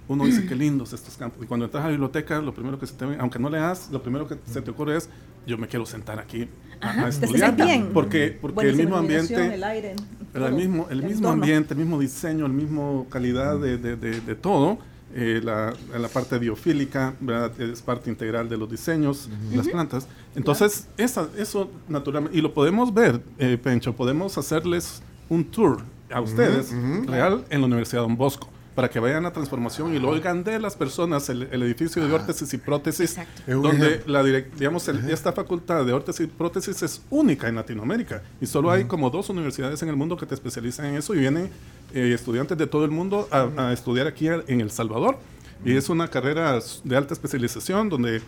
uno dice qué lindos estos campos. Y cuando entras a la biblioteca, lo primero que se te aunque no leas, lo primero que se te ocurre es, yo me quiero sentar aquí Ajá. a, estudiar. bien. Porque, porque el mismo ambiente, el aire, el mismo, el mismo entorno. ambiente, el mismo diseño, el mismo calidad de, de- de- de todo, eh, la, la parte biofílica, ¿verdad? es parte integral de los diseños, las plantas. Entonces, esa, eso naturalmente, y lo podemos ver, eh, Pencho, podemos hacerles un tour a ustedes, real, en la Universidad Don Bosco para que vean la transformación y lo oigan de las personas, el, el edificio de órtesis y prótesis, Exacto. Donde la digamos, el- esta facultad de órtesis y prótesis es única en Latinoamérica y solo hay como dos universidades en el mundo que te especializan en eso y vienen eh, estudiantes de todo el mundo a, a estudiar aquí a- en El Salvador. Y es una carrera de alta especialización donde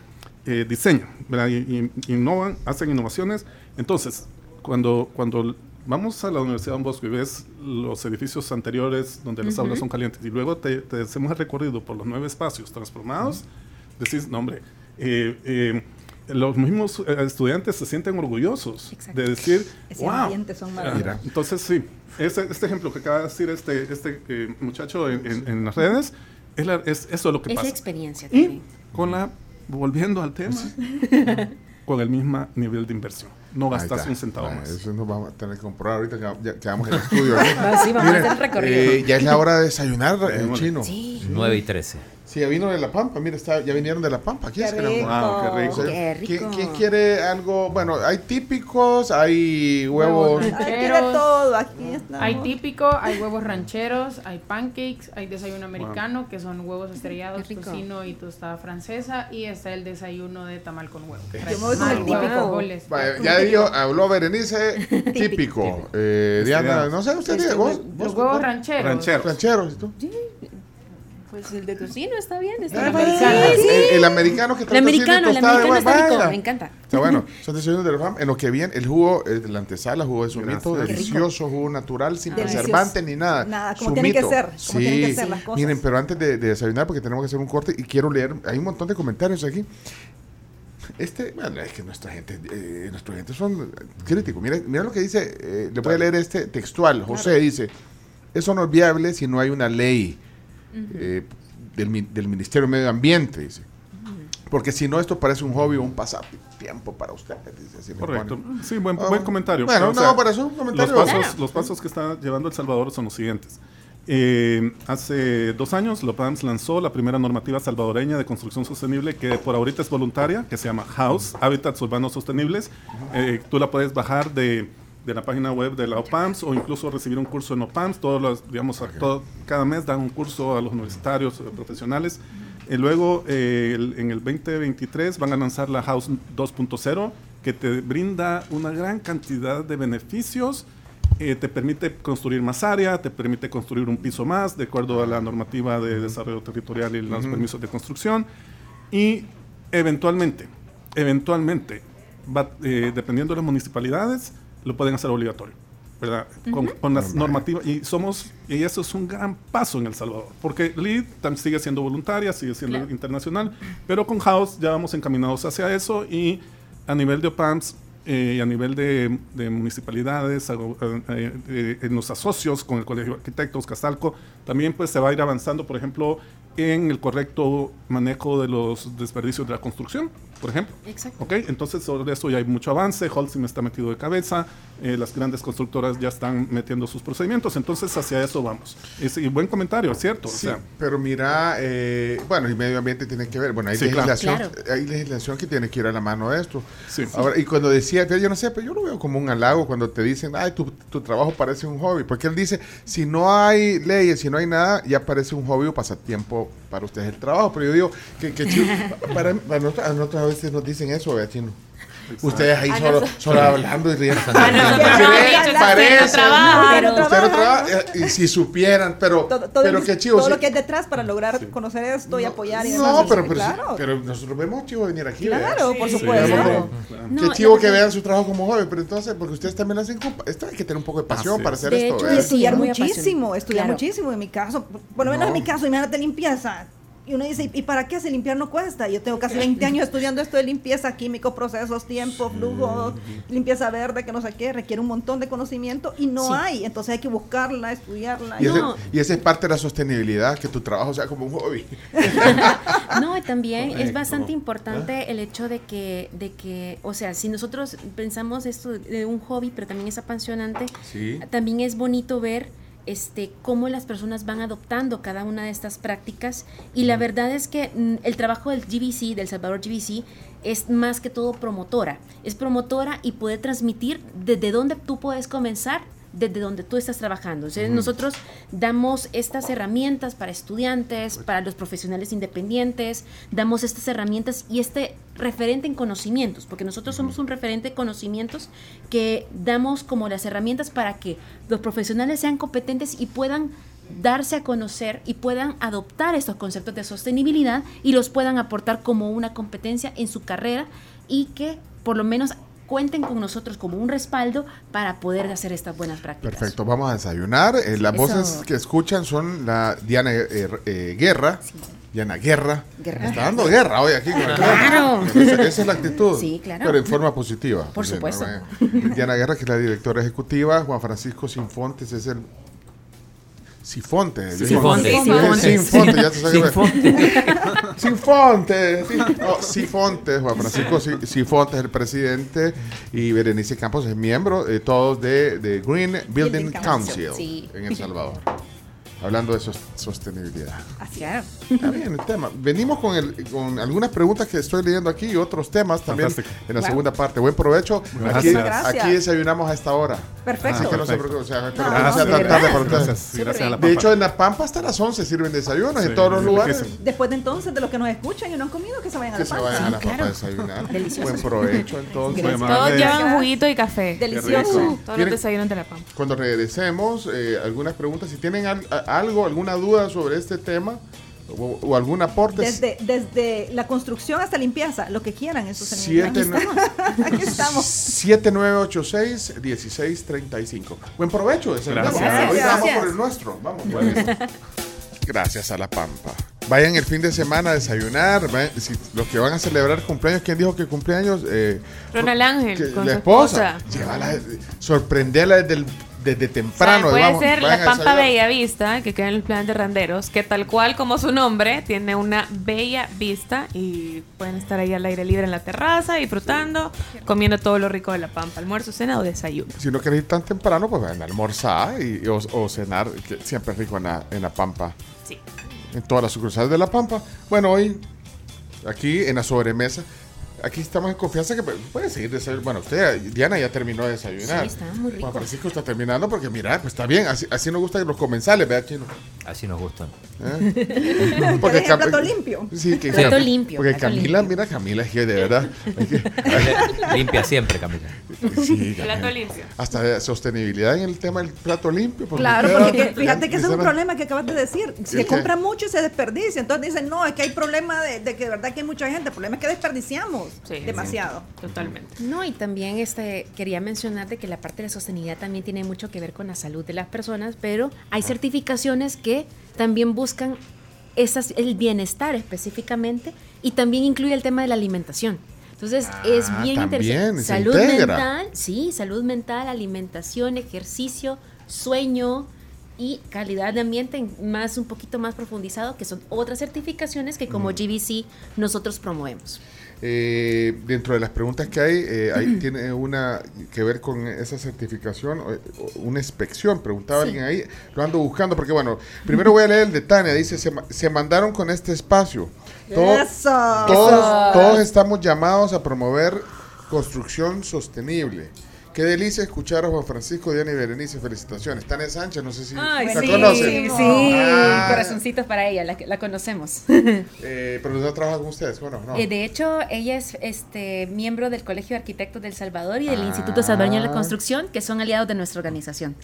eh, diseñan, ¿verdad? Y- y- innovan, hacen innovaciones. Entonces, cuando, cuando vamos a la Universidad de Don Bosco y ves los edificios anteriores donde las aulas son calientes y luego te, te hacemos el recorrido por los nueve espacios transformados, decís, no hombre, eh, eh, los mismos eh, estudiantes se sienten orgullosos Exacto. de decir, Ese wow. son. Mira. Entonces sí, este ejemplo que acaba de decir este, este eh, muchacho en, en- en las redes, es, la- es eso lo que Esa pasa. experiencia Y también. con la, volviendo al tema, con el mismo nivel de inversión. No gastas un centavo Ah, más. Eso nos vamos a tener que comprar ahorita que ya, quedamos en el estudio. ¿eh? Ah, sí, vamos a Miren, hacer el recorrido. eh, ya es la hora de desayunar en Démosle. chino. Sí. 9 y 13. Sí, ya vino de La Pampa, mira, está, ya vinieron de La Pampa. Aquí Qué es que nos- rico. Wow, qué rico. O sea, Qué rico. ¿quién, quién quiere algo? Bueno, hay típicos, hay huevos. Huevos Rancheros. todo, aquí estamos. Hay típico, hay huevos rancheros, hay pancakes, hay desayuno americano, que son huevos estrellados, tocino y tostada francesa, y está el desayuno de tamal con huevo. Yo me voy con el Huevos, típico. frijoles. Vaya, ya dijo, habló Berenice, típico. Eh, Diana, no sé, usted diga, vos, Los vos, huevos vos, rancheros. Rancheros. rancheros, ¿y tú? Pues el de tocino está bien. Está Ah, bien. americano. Sí, sí. El, el americano que El tocino y americano, el americano está huevo, rico, vaya. me encanta. Está bueno, son desayunos de la fam. En lo que viene, el jugo de la antesala, jugo de sumito, delicioso, jugo natural, sin Delicioso. preservante ni nada. Nada, como tienen que Sumito. ser, como tienen que ser las cosas. Miren, pero antes de, de desayunar, porque tenemos que hacer un corte y quiero leer, hay un montón de comentarios aquí. Este, bueno, es que nuestra gente, eh, nuestra gente son críticos. Mira, mira lo que dice, eh, le voy a leer este textual. José dice, eso no es viable si no hay una ley eh, del, del Ministerio de Medio Ambiente, dice. Porque si no, esto parece un hobby o un pasatiempo para usted. Dice, Correcto. Sí, buen, Ah, buen comentario. bueno, O no, pero es un comentario. Los pasos, Claro. los pasos que está llevando El Salvador son los siguientes. Eh, hace dos años, LOPAMS lanzó la primera normativa salvadoreña de construcción sostenible que por ahorita es voluntaria, que se llama House, Hábitats Urbanos Sostenibles. Eh, tú la puedes bajar de, de la página web de la OPAMS o incluso recibir un curso en OPAMS. Todos los, digamos, todo- cada mes dan un curso a los universitarios, eh, profesionales. Y luego, eh, el- en el 2023, van a lanzar la House 2.0, que te brinda una gran cantidad de beneficios eh, te permite construir más área, te permite construir un piso más, de acuerdo a la normativa de desarrollo territorial y los permisos de construcción. Y eventualmente, eventualmente, va, eh, dependiendo de las municipalidades, lo pueden hacer obligatorio. ¿verdad? Con, con las normativas, y somos, y eso es un gran paso en El Salvador, porque LEED sigue siendo voluntaria, sigue siendo Claro. internacional, pero con House ya vamos encaminados hacia eso y a nivel de OPAMS eh, y a nivel de, de municipalidades, a- eh, en los asocios con el Colegio de Arquitectos, Castalco, también pues se va a ir avanzando, por ejemplo, en el correcto manejo de los desperdicios de la construcción, por ejemplo. Exacto. ¿Ok? Entonces sobre eso ya hay mucho avance, Holcim está metido de cabeza, eh, las grandes constructoras ya están metiendo sus procedimientos, entonces hacia eso vamos. Es- y buen comentario, cierto. o Sí, sea, pero mira, eh, bueno, y medio ambiente tiene que ver. Bueno, hay Sí, legislación, Claro. hay legislación que tiene que ir a la mano de esto. Sí. Ahora, y cuando decía, yo no sé, pero yo lo veo como un halago cuando te dicen, ay, tu, tu trabajo parece un hobby. Porque él dice, si no hay leyes, si no hay nada, ya parece un hobby o pasatiempo para ustedes el trabajo. Pero yo digo, que, que chido. para, para nosotros, a nosotros a veces nos dicen eso, vea, chino. Ustedes ahí solo, solo hablando y riendo. Parece, no no y si supieran, pero, Todo, todo pero qué chivo. todo sí. lo que hay detrás para lograr conocer esto y apoyar y No, demás. pero, pero, claro. sí, pero nosotros vemos chivo venir aquí. ¿verdad? Claro, por Sí. supuesto. Claro. No, Qué chivo que vean su trabajo como joven, pero entonces, porque ustedes también lo hacen. Esto hay que tener un poco de pasión para es. hacer De esto. hecho, Y ¿verdad? es- estudiar muchísimo, estudiar Claro. muchísimo. En mi caso, por lo menos No. en mi caso, imagínate limpieza. Y uno dice, ¿y para qué si limpiar no cuesta? Yo tengo casi 20 años estudiando esto de limpieza, químicos, procesos, tiempo, flujo, limpieza verde, que no sé qué, requiere un montón de conocimiento y no Sí. hay. Entonces hay que buscarla, estudiarla. Y, ese- No. y esa es parte de la sostenibilidad, que tu trabajo sea como un hobby. No, y también es bastante importante el hecho de que, de que, o sea, si nosotros pensamos esto de un hobby, pero también es apasionante, Sí. también es bonito ver este cómo las personas van adoptando cada una de estas prácticas y la verdad es que mm, el trabajo del GBC, del Salvador GBC, es más que todo promotora. Es promotora y puede transmitir desde dónde tú puedes comenzar desde donde tú estás trabajando. Entonces, nosotros damos estas herramientas para estudiantes, para los profesionales independientes, damos estas herramientas y este referente en conocimientos, porque nosotros somos un referente de conocimientos que damos como las herramientas para que los profesionales sean competentes y puedan darse a conocer y puedan adoptar estos conceptos de sostenibilidad y los puedan aportar como una competencia en su carrera y que por lo menos cuenten con nosotros como un respaldo para poder hacer estas buenas prácticas. Perfecto, vamos a desayunar. Eh, las Eso. voces que escuchan son la Diana eh, eh, Guerra. Diana Guerra. Guerra. Está dando guerra hoy aquí. con el Claro. programa. Esa, esa es la actitud. Sí, claro. Pero en forma positiva. Por supuesto. no, Diana Guerra, que es la directora ejecutiva. Juan Francisco Sinfontes es el. Sifonte. Sifonte. Sifonte. Sinfonte, ya te. No, Sifonte. Juan Francisco Si- Sifonte es el presidente y Berenice Campos es miembro, eh, todos de, de Green Building Building Council Council, sí. en El Salvador. Hablando de sos- sostenibilidad. Claro. Está bien el tema. Venimos con, el, con algunas preguntas que estoy leyendo aquí y otros temas también Fantástico. en la Wow. segunda parte. Buen provecho. Aquí, aquí desayunamos a esta hora. Perfecto. Así que no se perfecto. preocupen. O sea, espero No, que no no, sea de tan tarde para ustedes. Gracias, gracias a la De hecho, en La Pampa hasta las 11 sirven desayunos en Sí, todos los lugares. Después de entonces, de los que nos escuchan y no han comido, que se vayan a Que la se vayan a. La Pampa a desayunar. Delicioso. Buen provecho, entonces. Todos llevan juguito y café. Delicioso. Todos los ¿Quieren- desayunos de la PAM. Cuando regresemos, eh, algunas preguntas. Si tienen al- a- algo, alguna duda sobre este tema o, o algún aporte, Desde, desde la construcción hasta limpieza, lo que quieran en sus Siete, Aquí estamos. 7986-1635. Buen provecho. desayunamos. Gracias. Ahorita vamos Gracias. por el nuestro. Vamos por. Gracias a la Pampa. Vayan el fin de semana a desayunar. vayan- si- los que van a celebrar cumpleaños, ¿quién dijo que cumpleaños? Eh, Ronald Ángel, que con la esposa. sorprenderla desde el desde O sea, temprano. puede digamos, ser la Pampa desayunar. Bellavista, que queda en el plan de Randeros, que tal cual como su nombre, tiene una bella vista y pueden estar ahí al aire libre en la terraza, disfrutando, comiendo todo lo rico de la Pampa, almuerzo, cena o desayuno. Si no querés ir tan temprano, pues van a almorzar y, o, o cenar, que siempre es rico en la, en la Pampa. Sí. En todas las sucursales de la Pampa. Bueno, hoy, aquí en la sobremesa, aquí estamos en confianza que puede seguir desayunando. Bueno, usted, Diana, ya terminó de desayunar. Sí, está muy rico. Juan Francisco está terminando porque, mira, pues está bien. Así, así nos gustan los comensales, ¿verdad, Chino? Así nos gustan. ¿Eh? Que dejen Cam- plato limpio. Sí, que Plato limpio, Porque plato Camila, limpio. mira, Camila, es que de verdad. es que- Limpia siempre, Camila. sí, Plato Camila. limpio. Hasta de sostenibilidad en el tema del plato limpio. Claro, queda- porque que- fíjate que ese es un problema que acabas de decir. Se ¿Qué? compra mucho y se desperdicia. Entonces dicen, no, es que hay problema de, de que de verdad que hay mucha gente. El problema es que desperdiciamos Sí, demasiado. Totalmente. No, y también este, quería mencionar de que la parte de la sostenibilidad también tiene mucho que ver con la salud de las personas, pero hay certificaciones que también buscan esas, el bienestar específicamente y también incluye el tema de la alimentación. Entonces es Ah, bien también, interesante. Salud integra. mental, sí, salud mental, alimentación, ejercicio, sueño y calidad de ambiente en más un poquito más profundizado, que son otras certificaciones que Mm. como GBC nosotros promovemos. Eh, dentro de las preguntas que hay, eh, ahí tiene una que ver con esa certificación, una inspección, preguntaba Sí. alguien ahí, lo ando buscando, porque bueno, primero voy a leer el de Tania, dice, se, se mandaron con este espacio. Todo- Eso. Todos, todos estamos llamados a promover construcción sostenible. Qué delicia escuchar a Juan Francisco, Diana y Berenice. Felicitaciones. Tania Sánchez, no sé si Ay, la sí, conocen. sí, Ah. corazoncitos para ella, la, la conocemos. Eh, pero no trabaja con ustedes, bueno, no. Eh, de hecho, ella es este miembro del Colegio de Arquitectos del Salvador y del Ah. Instituto Salvadoreño de la Construcción, que son aliados de nuestra organización.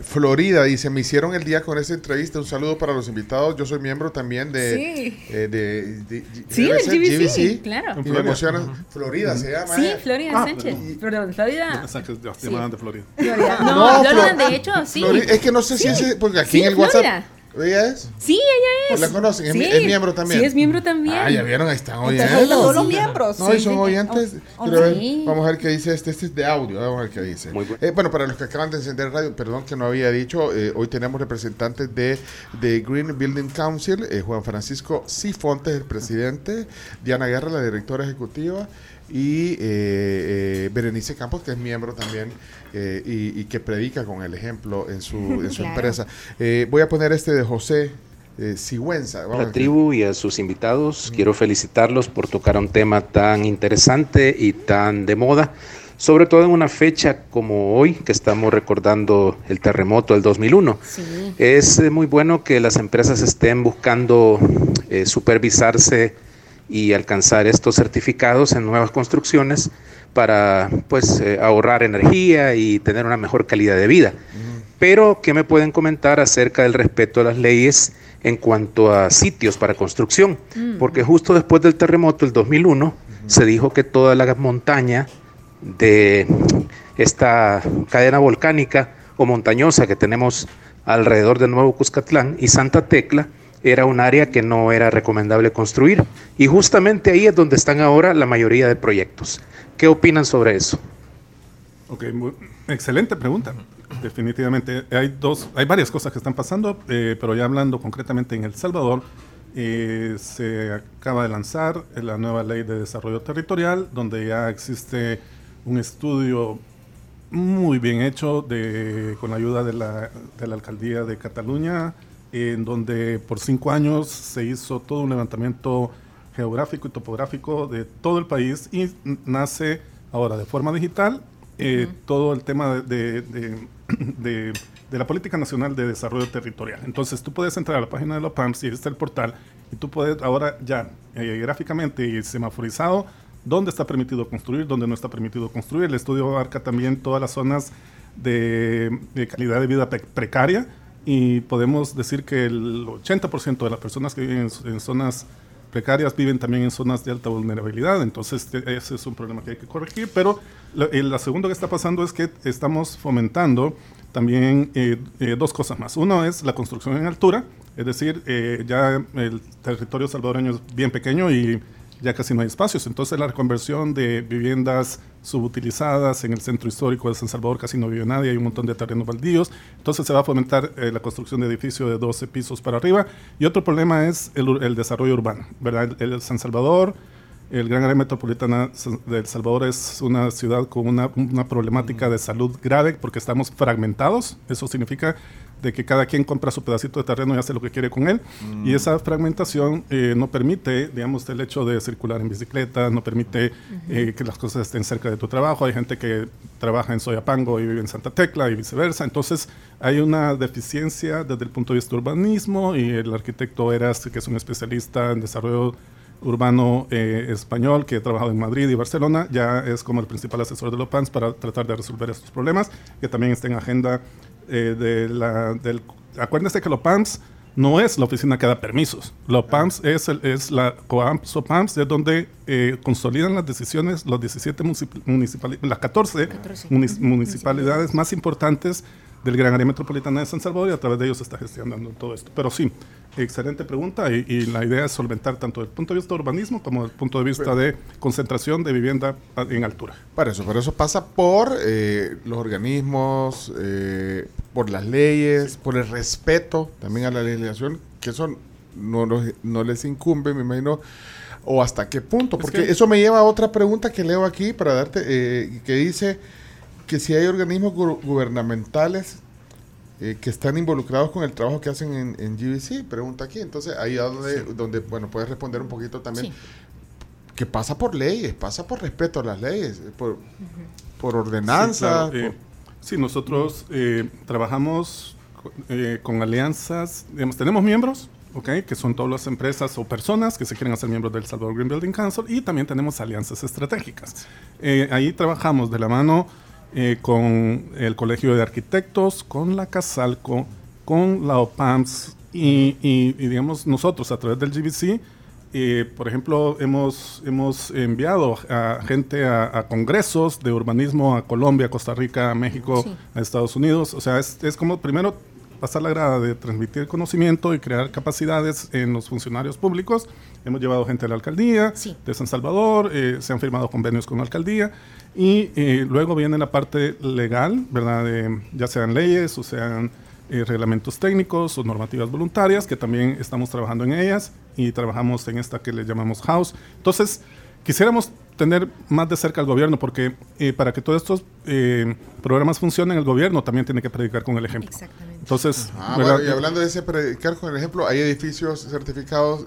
Florida dice, me hicieron el día con esta entrevista. Un saludo para los invitados. Yo soy miembro también de... Sí. eh, de, de- de- Sí, ser GBC, claro. Y me Florida. emociona. Florida se llama. Sí. Florida Ah, Sánchez. y- Perdón, Florida. Sánchez, ya Sí. de Florida. No, No, de hecho, sí. Florida- es que no sé si ese... Porque aquí Sí, en el WhatsApp... ¿Ella es? Sí, ella Pues es. la conocen, es Sí. es miembro también. Sí, es miembro también. Ah, ya vieron, ahí están Entonces, oyendo. todos los miembros. No, Sí, son sí. oyentes. Oh, Quiero ver, sí. vamos a ver qué dice este. Este es de audio. Vamos a ver qué dice. Muy bueno. Eh, bueno, para los que acaban de encender el radio, perdón que no había dicho, eh, hoy tenemos representantes de, de Green Building Council. eh, Juan Francisco Cifontes, el presidente. Diana Guerra, la directora ejecutiva. Y eh, eh, Berenice Campos, que es miembro también eh, y, y que predica con el ejemplo en su, en su Claro. empresa. Eh, voy a poner este de José eh, Sigüenza. Vamos a la tribu y a sus invitados. Quiero felicitarlos por tocar un tema tan interesante y tan de moda, sobre todo en una fecha como hoy, que estamos recordando el terremoto del 2001. Sí. Es eh, muy bueno que las empresas estén buscando eh, supervisarse y alcanzar estos certificados en nuevas construcciones para pues eh, ahorrar energía y tener una mejor calidad de vida. Pero, ¿qué me pueden comentar acerca del respeto a las leyes en cuanto a sitios para construcción? Porque justo después del terremoto del 2001 se dijo que toda la montaña de esta cadena volcánica o montañosa que tenemos alrededor de Nuevo Cuscatlán y Santa Tecla era un área que no era recomendable construir. Y justamente ahí es donde están ahora la mayoría de proyectos. ¿Qué opinan sobre eso? Ok, muy- excelente pregunta. Definitivamente hay dos, hay varias cosas que están pasando, eh, pero ya hablando concretamente en El Salvador, eh, se acaba de lanzar la nueva ley de desarrollo territorial, donde ya existe un estudio muy bien hecho de, con la ayuda de la, de la alcaldía de Cataluña, en donde por cinco años se hizo todo un levantamiento geográfico y topográfico de todo el país y nace ahora de forma digital eh, todo el tema de, de- de- de la Política Nacional de Desarrollo Territorial. Entonces tú puedes entrar a la página de la PAMS y ahí está el portal y tú puedes ahora ya eh, gráficamente y semaforizado dónde está permitido construir, dónde no está permitido construir. El estudio abarca también todas las zonas de, de calidad de vida pe- precaria y podemos decir que el 80% de las personas que viven en, en zonas precarias viven también en zonas de alta vulnerabilidad, entonces te- ese es un problema que hay que corregir, pero la, eh, la segunda que está pasando es que estamos fomentando también eh, eh, dos cosas más. Uno es la construcción en altura, es decir, eh, ya el territorio salvadoreño es bien pequeño y ya casi no hay espacios. Entonces la reconversión de viviendas subutilizadas en el centro histórico de San Salvador casi no vive nadie, hay un montón de terrenos baldíos. Entonces se va a fomentar eh, la construcción de edificios de 12 pisos para arriba. Y otro problema es el, el desarrollo urbano, ¿verdad? El, el San Salvador, el Gran Área Metropolitana de El Salvador es una ciudad con una, una problemática de salud grave porque estamos fragmentados. Eso significa de que cada quien compra su pedacito de terreno y hace lo que quiere con él. Y esa fragmentación eh, no permite, digamos, el hecho de circular en bicicleta, no permite eh, que las cosas estén cerca de tu trabajo. Hay gente que trabaja en Soyapango y vive en Santa Tecla y viceversa. Entonces hay una deficiencia desde el punto de vista urbanismo y el arquitecto Eras, que es un especialista en desarrollo urbano eh, español que ha trabajado en Madrid y Barcelona, ya es como el principal asesor de Lopans para tratar de resolver estos problemas, que también está en agenda eh, de la, del... Acuérdense que Lopams no es la oficina que da permisos. Lopams es, el, es la COAMPS OPAMS, es donde eh, consolidan las decisiones los 17 municipalidades, las 14, 14 munic- municipalidades más importantes del Gran Área Metropolitana de San Salvador y a través de ellos se está gestionando todo esto. Pero sí, excelente pregunta y, y la idea es solventar tanto desde el punto de vista de urbanismo como desde el punto de vista de concentración de vivienda a- en altura. Para eso, pero eso pasa por eh, los organismos, eh, por las leyes, por el respeto también a la legislación, que eso no, los- no les incumbe, me imagino, o hasta qué punto, Es porque que- eso me lleva a otra pregunta que leo aquí para darte, eh, que dice que si hay organismos gu- gubernamentales eh, que están involucrados con el trabajo que hacen en, en GBC, pregunta aquí, entonces ahí a donde, donde, bueno, puedes responder un poquito también Sí. que pasa por leyes, pasa por respeto a las leyes, eh, por, por ordenanza. Sí, claro, eh, por- sí, nosotros eh, trabajamos co- eh, con alianzas, digamos, tenemos miembros, ¿ok? que son todas las empresas o personas que se quieren hacer miembros del Salvador Green Building Council y también tenemos alianzas estratégicas. Eh, ahí trabajamos de la mano eh, con el Colegio de Arquitectos, con la Casalco, con la OPAMS y, y- y, digamos nosotros a través del GBC eh, por ejemplo, hemos, hemos enviado a gente a, a congresos de urbanismo a Colombia, Costa Rica, México, Sí. a Estados Unidos. O sea, es, es como primero pasar la grada de transmitir conocimiento y crear capacidades en los funcionarios públicos. Hemos llevado gente a la alcaldía Sí. de San Salvador, eh, se han firmado convenios con la alcaldía y eh, luego viene la parte legal, ¿verdad? De, ya sean leyes o sean eh, reglamentos técnicos o normativas voluntarias, que también estamos trabajando en ellas y trabajamos en esta que le llamamos House. Entonces, quisiéramos tener más de cerca al gobierno, porque eh, para que todos estos eh, programas funcionen, el gobierno también tiene que predicar con el ejemplo. Exactamente. Entonces, Ah, bueno, y hablando de ese predicar con el ejemplo, ¿hay edificios certificados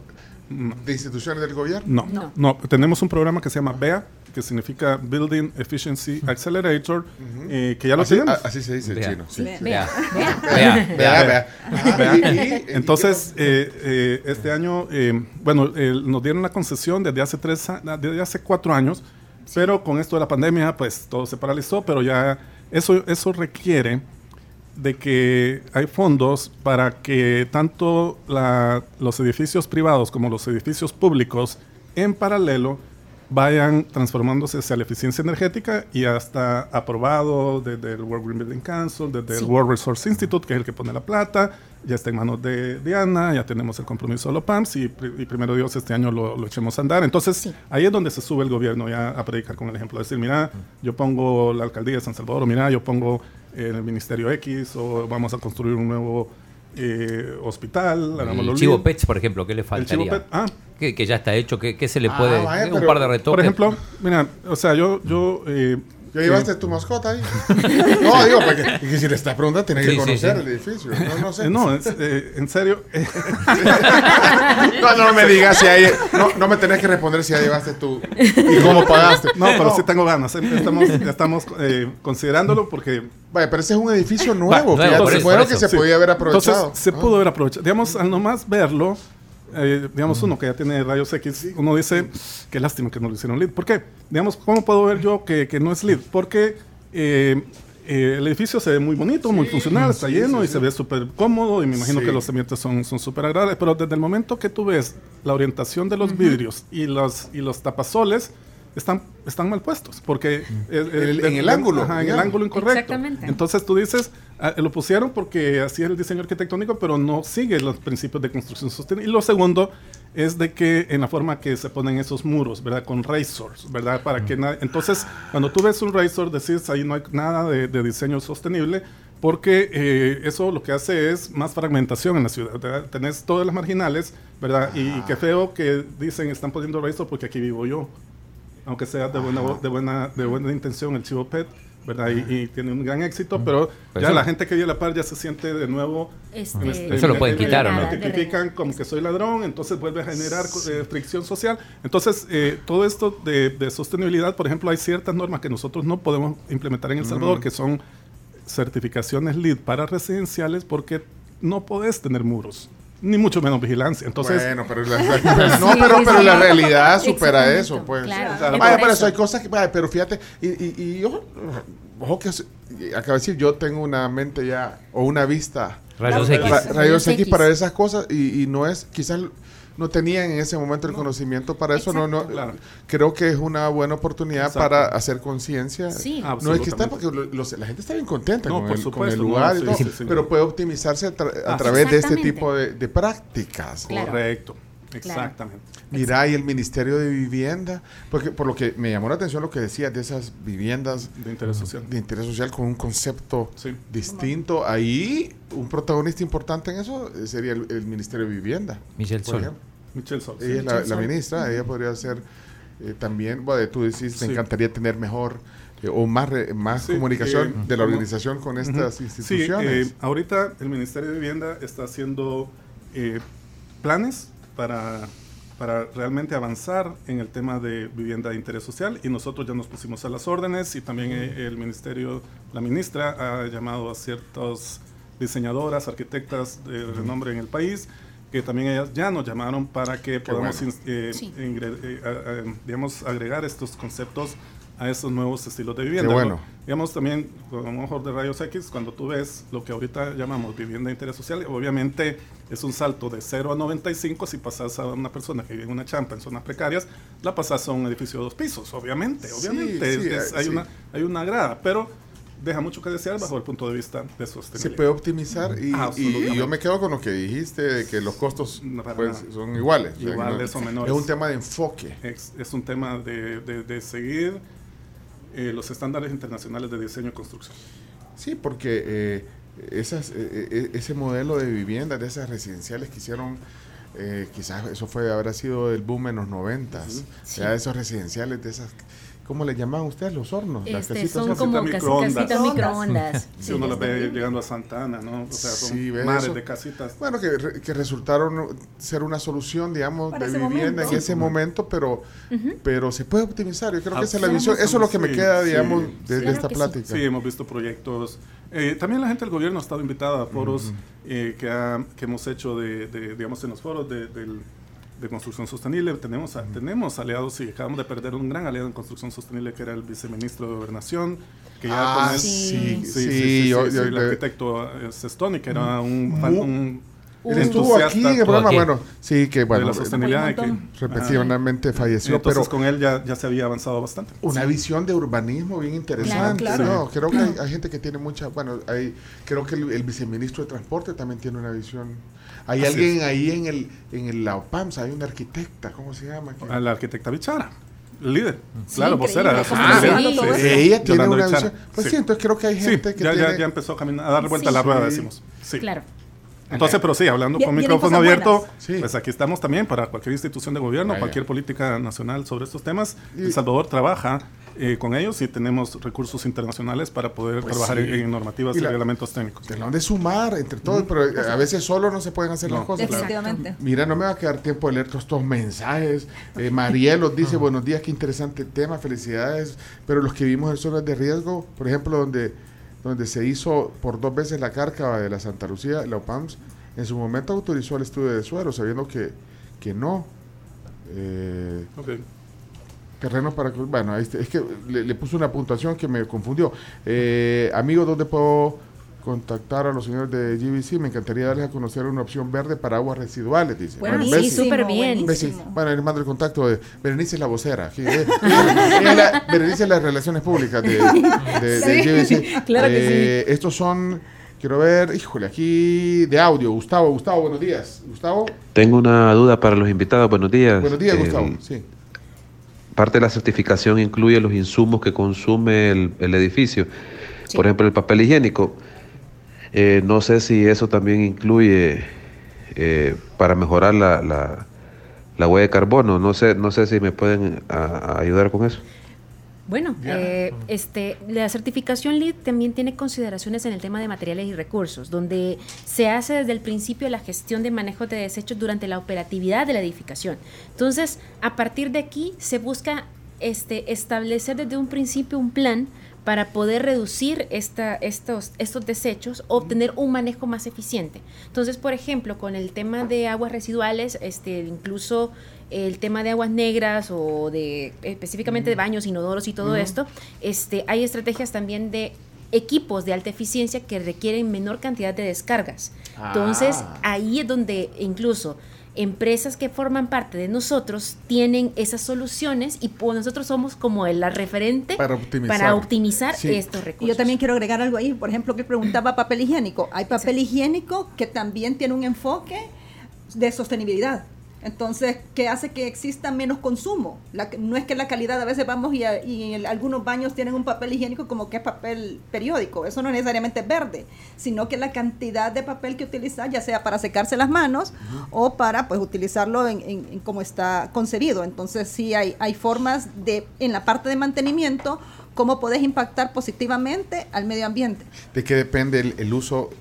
de instituciones del gobierno? No, no, No. Tenemos un programa que se llama BEA, que significa Building Efficiency Accelerator, eh, que ya lo así, tenemos. a- así se dice en chino. sí. Vea, Vea. vea. Entonces, eh, eh, este año, eh, bueno, eh, nos dieron la concesión desde hace tres, desde hace cuatro años, pero con esto de la pandemia, pues todo se paralizó, pero ya eso, eso requiere de que hay fondos para que tanto la- los edificios privados como los edificios públicos en paralelo vayan transformándose hacia la eficiencia energética y hasta aprobado desde el World Green Building Council, desde Sí. el World Resource Institute, que es el que pone la plata, ya está en manos de Diana, ya tenemos el compromiso de los PAMS y, y primero Dios este año lo, lo echemos a andar. Entonces Sí. ahí es donde se sube el gobierno ya a predicar con el ejemplo, decir, mira, yo pongo la alcaldía de San Salvador, o mira, yo pongo eh, el Ministerio X, o vamos a construir un nuevo eh, hospital. hagámoslo El Chivo. Pets, por ejemplo, ¿qué le El faltaría? Chivo Pet- ah, Que, que ya está hecho, ¿qué, qué se le Ah, puede...? vaya, un pero- par de retoques. por ejemplo, mira, o sea, yo, yo eh, ¿Ya llevaste tu mascota ahí? No, digo, porque que si le estás preguntando, tienes que Sí, conocer sí. el edificio. No, no sé. eh, no, es, eh, en serio, No, no me digas si hay. No, no me tenés que responder si ya llevaste tú. ¿Y cómo pagaste? no, pero sí tengo ganas. eh, Estamos, estamos eh, considerándolo porque Vaya, pero ese es un edificio nuevo. Va, que nuevo, ya se- eso, que se podía haber aprovechado. Entonces, se Ah. pudo haber aprovechado. Digamos, al nomás verlo, eh, digamos, uno que ya tiene rayos X, uno dice, qué lástima que no lo hicieron lead. ¿Por qué? Digamos, ¿cómo puedo ver yo que, que no es lead? Porque eh, eh, el edificio se ve muy bonito, muy funcional, está sí, lleno sí, y sí. se ve súper cómodo y me imagino Sí. que los ambientes son son súper agradables, pero desde el momento que tú ves la orientación de los vidrios y los, y los tapazoles, están, están mal puestos, porque... eh, En el- en el de- ángulo, ajá, en el ángulo incorrecto. Exactamente. Entonces tú dices, ah, lo pusieron porque así es el diseño arquitectónico, pero no sigue los principios de construcción sostenible. Y lo segundo es de que en la forma que se ponen esos muros, ¿verdad? Con razors, ¿verdad? Para que nadie... Entonces, cuando tú ves un razor, decís, ahí no hay nada de, de diseño sostenible, porque eh, eso lo que hace es más fragmentación en la ciudad. ¿verdad? Tenés todas las marginales, ¿verdad? Y, y qué feo que dicen, están poniendo razor porque aquí vivo yo. Aunque sea de buena, de buena, de buena intención el Chivo Pet, ¿verdad? Y, y tiene un gran éxito, pero Pues ya la gente que vive a la par ya se siente de nuevo... Este, este- Eso lo pueden me- quitar, ¿o no? tipifican como que soy ladrón, entonces vuelve a generar eh, fricción social. Entonces, eh, todo esto de, de sostenibilidad, por ejemplo, hay ciertas normas que nosotros no podemos implementar en El Salvador, que son certificaciones LEED para residenciales, porque no podés tener muros, ni mucho menos vigilancia. Entonces, bueno, pero la, la- no, pero, pero la realidad supera eso, pues. claro. Vaya, pero eso. hay cosas que, vaya, pero fíjate, y, y, y ojo, ojo que acabo de decir, yo tengo una mente ya, o una vista, Rayos ra- X. rayos X. para esas cosas, y, y no es, quizás no tenían en ese momento el conocimiento para eso, no, no. Claro. creo que es una buena oportunidad Exacto. para hacer conciencia. Sí. No es que está, porque lo- los- la gente está bien contenta No, con, por el, con lugar, y todo, sí, sí. pero puede optimizarse a, tra- a través de este tipo de, de prácticas. Claro. correcto, exactamente. Mira, y el Ministerio de Vivienda, porque por lo que me llamó la atención lo que decías de esas viviendas De interés social. de interés social con un concepto Sí. distinto, ahí un protagonista importante en eso eh, sería el, el Ministerio de Vivienda. Michelle Sol. ejemplo. Michelle Sol. Ella es la, la Sol. ministra, ella podría ser eh, también, bueno, tú decís, te Sí. encantaría tener mejor eh, o más, re- más Sí, comunicación eh, de la organización con estas instituciones. Sí, eh, ahorita el Ministerio de Vivienda está haciendo eh, planes para, para realmente avanzar en el tema de vivienda de interés social y nosotros ya nos pusimos a las órdenes y también eh, el Ministerio, la ministra ha llamado a ciertas diseñadoras, arquitectas de renombre en el país que también ellas ya nos llamaron para que podamos bueno. eh, Sí. eh, digamos, agregar estos conceptos a esos nuevos estilos de vivienda. Qué bueno. Digamos también, con ojo de rayos X, cuando tú ves lo que ahorita llamamos vivienda de interés social, obviamente es un salto de 0 a 95 si pasas a una persona que vive en una champa en zonas precarias, la pasas a un edificio de dos pisos, obviamente, Sí, obviamente. sí, es- eh, hay, sí. una, hay una grada, pero deja mucho que desear bajo el punto de vista de se sostenibilidad. puede optimizar y, y- y yo me quedo con lo que dijiste de que los costos No, pues, son iguales. Iguales o menores. Es un tema de enfoque. Es, es un tema de, de- de seguir eh, los estándares internacionales de diseño y construcción. Sí, porque eh, esas, eh, eh, ese modelo de vivienda, de esas residenciales que hicieron, quizás eso fue habrá sido el boom en los noventas, Sí. ya esos residenciales de esas, ¿cómo le llaman ustedes los hornos? Las Este, casitas son como Casitas casi- microondas. casitas microondas. Si Sí, uno las ve llegando a Santa Ana, ¿no? O sea, son Sí, ¿ves mares eso? de casitas. Bueno, que, re- que resultaron ser una solución, digamos, Para de vivienda momento. en ese momento, pero, pero se puede optimizar. Yo creo que esa es la Absolutamente. visión. Eso es lo que me queda, sí, digamos, sí. de, de esta plática. Sí, hemos visto proyectos. Eh, también la gente del gobierno ha estado invitada a foros eh, que, ha- que hemos hecho de, de, digamos, en los foros de, del- de construcción sostenible. Tenemos, a- tenemos aliados y acabamos de perder un gran aliado en construcción sostenible que era el viceministro de Gobernación. Que ya Ah, con él- sí, Sí, sí, sí, sí, yo- sí, yo- el yo- arquitecto eh, Sestoni, que era un, fan- Mu- un Él estuvo aquí en el Estuvo programa, aquí. bueno, sí, que bueno, de la sostenibilidad. y que- repetidamente falleció, Entonces pero con él ya, ya se había avanzado bastante. una visión de urbanismo bien interesante. Claro, claro. ¿no? Creo que hay, hay gente que tiene mucha, bueno, hay, creo que el, el viceministro de Transporte también tiene una visión. Hay Así alguien ahí en el en el la OPAMS, hay una arquitecta, ¿cómo se llama? Que- A la arquitecta Bichara, el líder. Sí, claro, vocera de. Ah, sí. Sí, sí. ella tiene Yolanda una Bichara. visión. Pues sí. Sí. entonces creo que hay Sí, gente que ya, tiene ya, ya empezó a, caminar, a dar vuelta a la rueda, decimos. Sí. Claro. Entonces, pero sí, hablando con micrófono abierto. Sí. pues aquí estamos también para cualquier institución de gobierno, Vaya. cualquier política nacional sobre estos temas. Y- El Salvador trabaja eh, con ellos y tenemos recursos internacionales para poder Pues trabajar sí. en, en normativas Y y, la- reglamentos técnicos. Tenemos de sumar entre todos, pero eh, a veces solo no se pueden hacer las cosas. Definitivamente. Mira, no me va a quedar tiempo de leer todos estos mensajes. Eh, Mariel nos dice, buenos días, qué interesante tema, felicidades. Pero los que vimos en zonas de riesgo, por ejemplo, donde, donde se hizo por dos veces la cárcava de la Santa Lucía, la OPAMS, en su momento autorizó el estudio de suelo, sabiendo que, que no. Eh, Ok. Terrenos para... Bueno, ahí está, es que le, le puse una puntuación que me confundió. Eh, amigo, ¿dónde puedo contactar a los señores de GBC? Me encantaría darles a conocer una opción verde para aguas residuales, dice. Bessie. sí, súper bien. Bueno, les mando el contacto de Berenice es la vocera. eh. Es la- Berenice es las relaciones públicas de, de- de Sí, GBC. claro que Eh, Estos son, quiero ver, híjole, aquí de audio. Gustavo, Gustavo, buenos días. Gustavo. Tengo una duda para los invitados. Buenos días. Buenos días, Eh, Gustavo. Sí. Parte de la certificación incluye los insumos que consume el, el edificio. Por ejemplo, el papel higiénico. Eh, no sé si eso también incluye eh, para mejorar la, la, la huella de carbono. No sé, no sé si me pueden a- a ayudar con eso. Bueno, eh, este, la certificación LEED también tiene consideraciones en el tema de materiales y recursos, donde se hace desde el principio la gestión de manejo de desechos durante la operatividad de la edificación. Entonces, a partir de aquí se busca este, establecer desde un principio un plan para poder reducir esta, estos, estos desechos, obtener un manejo más eficiente. Entonces, por ejemplo, con el tema de aguas residuales, este, incluso el tema de aguas negras o de específicamente de baños, inodoros y todo esto, este, hay estrategias también de equipos de alta eficiencia que requieren menor cantidad de descargas. Entonces, Ah. ahí es donde incluso empresas que forman parte de nosotros tienen esas soluciones y pues nosotros somos como la referente Para optimizar. para optimizar Sí. estos Y recursos. yo también quiero agregar algo ahí, por ejemplo, que preguntaba papel higiénico. Hay papel higiénico que también tiene un enfoque de sostenibilidad. Entonces, ¿qué hace que exista menos consumo? La- no es que la calidad, a veces vamos y, a- y en algunos baños tienen un papel higiénico como que es papel periódico. Eso no necesariamente es verde, sino que la cantidad de papel que utilizar, ya sea para secarse las manos o para pues utilizarlo en, en- en como está concebido. Entonces, sí hay, hay formas de, en la parte de mantenimiento, cómo podés impactar positivamente al medio ambiente. ¿De qué depende el, el uso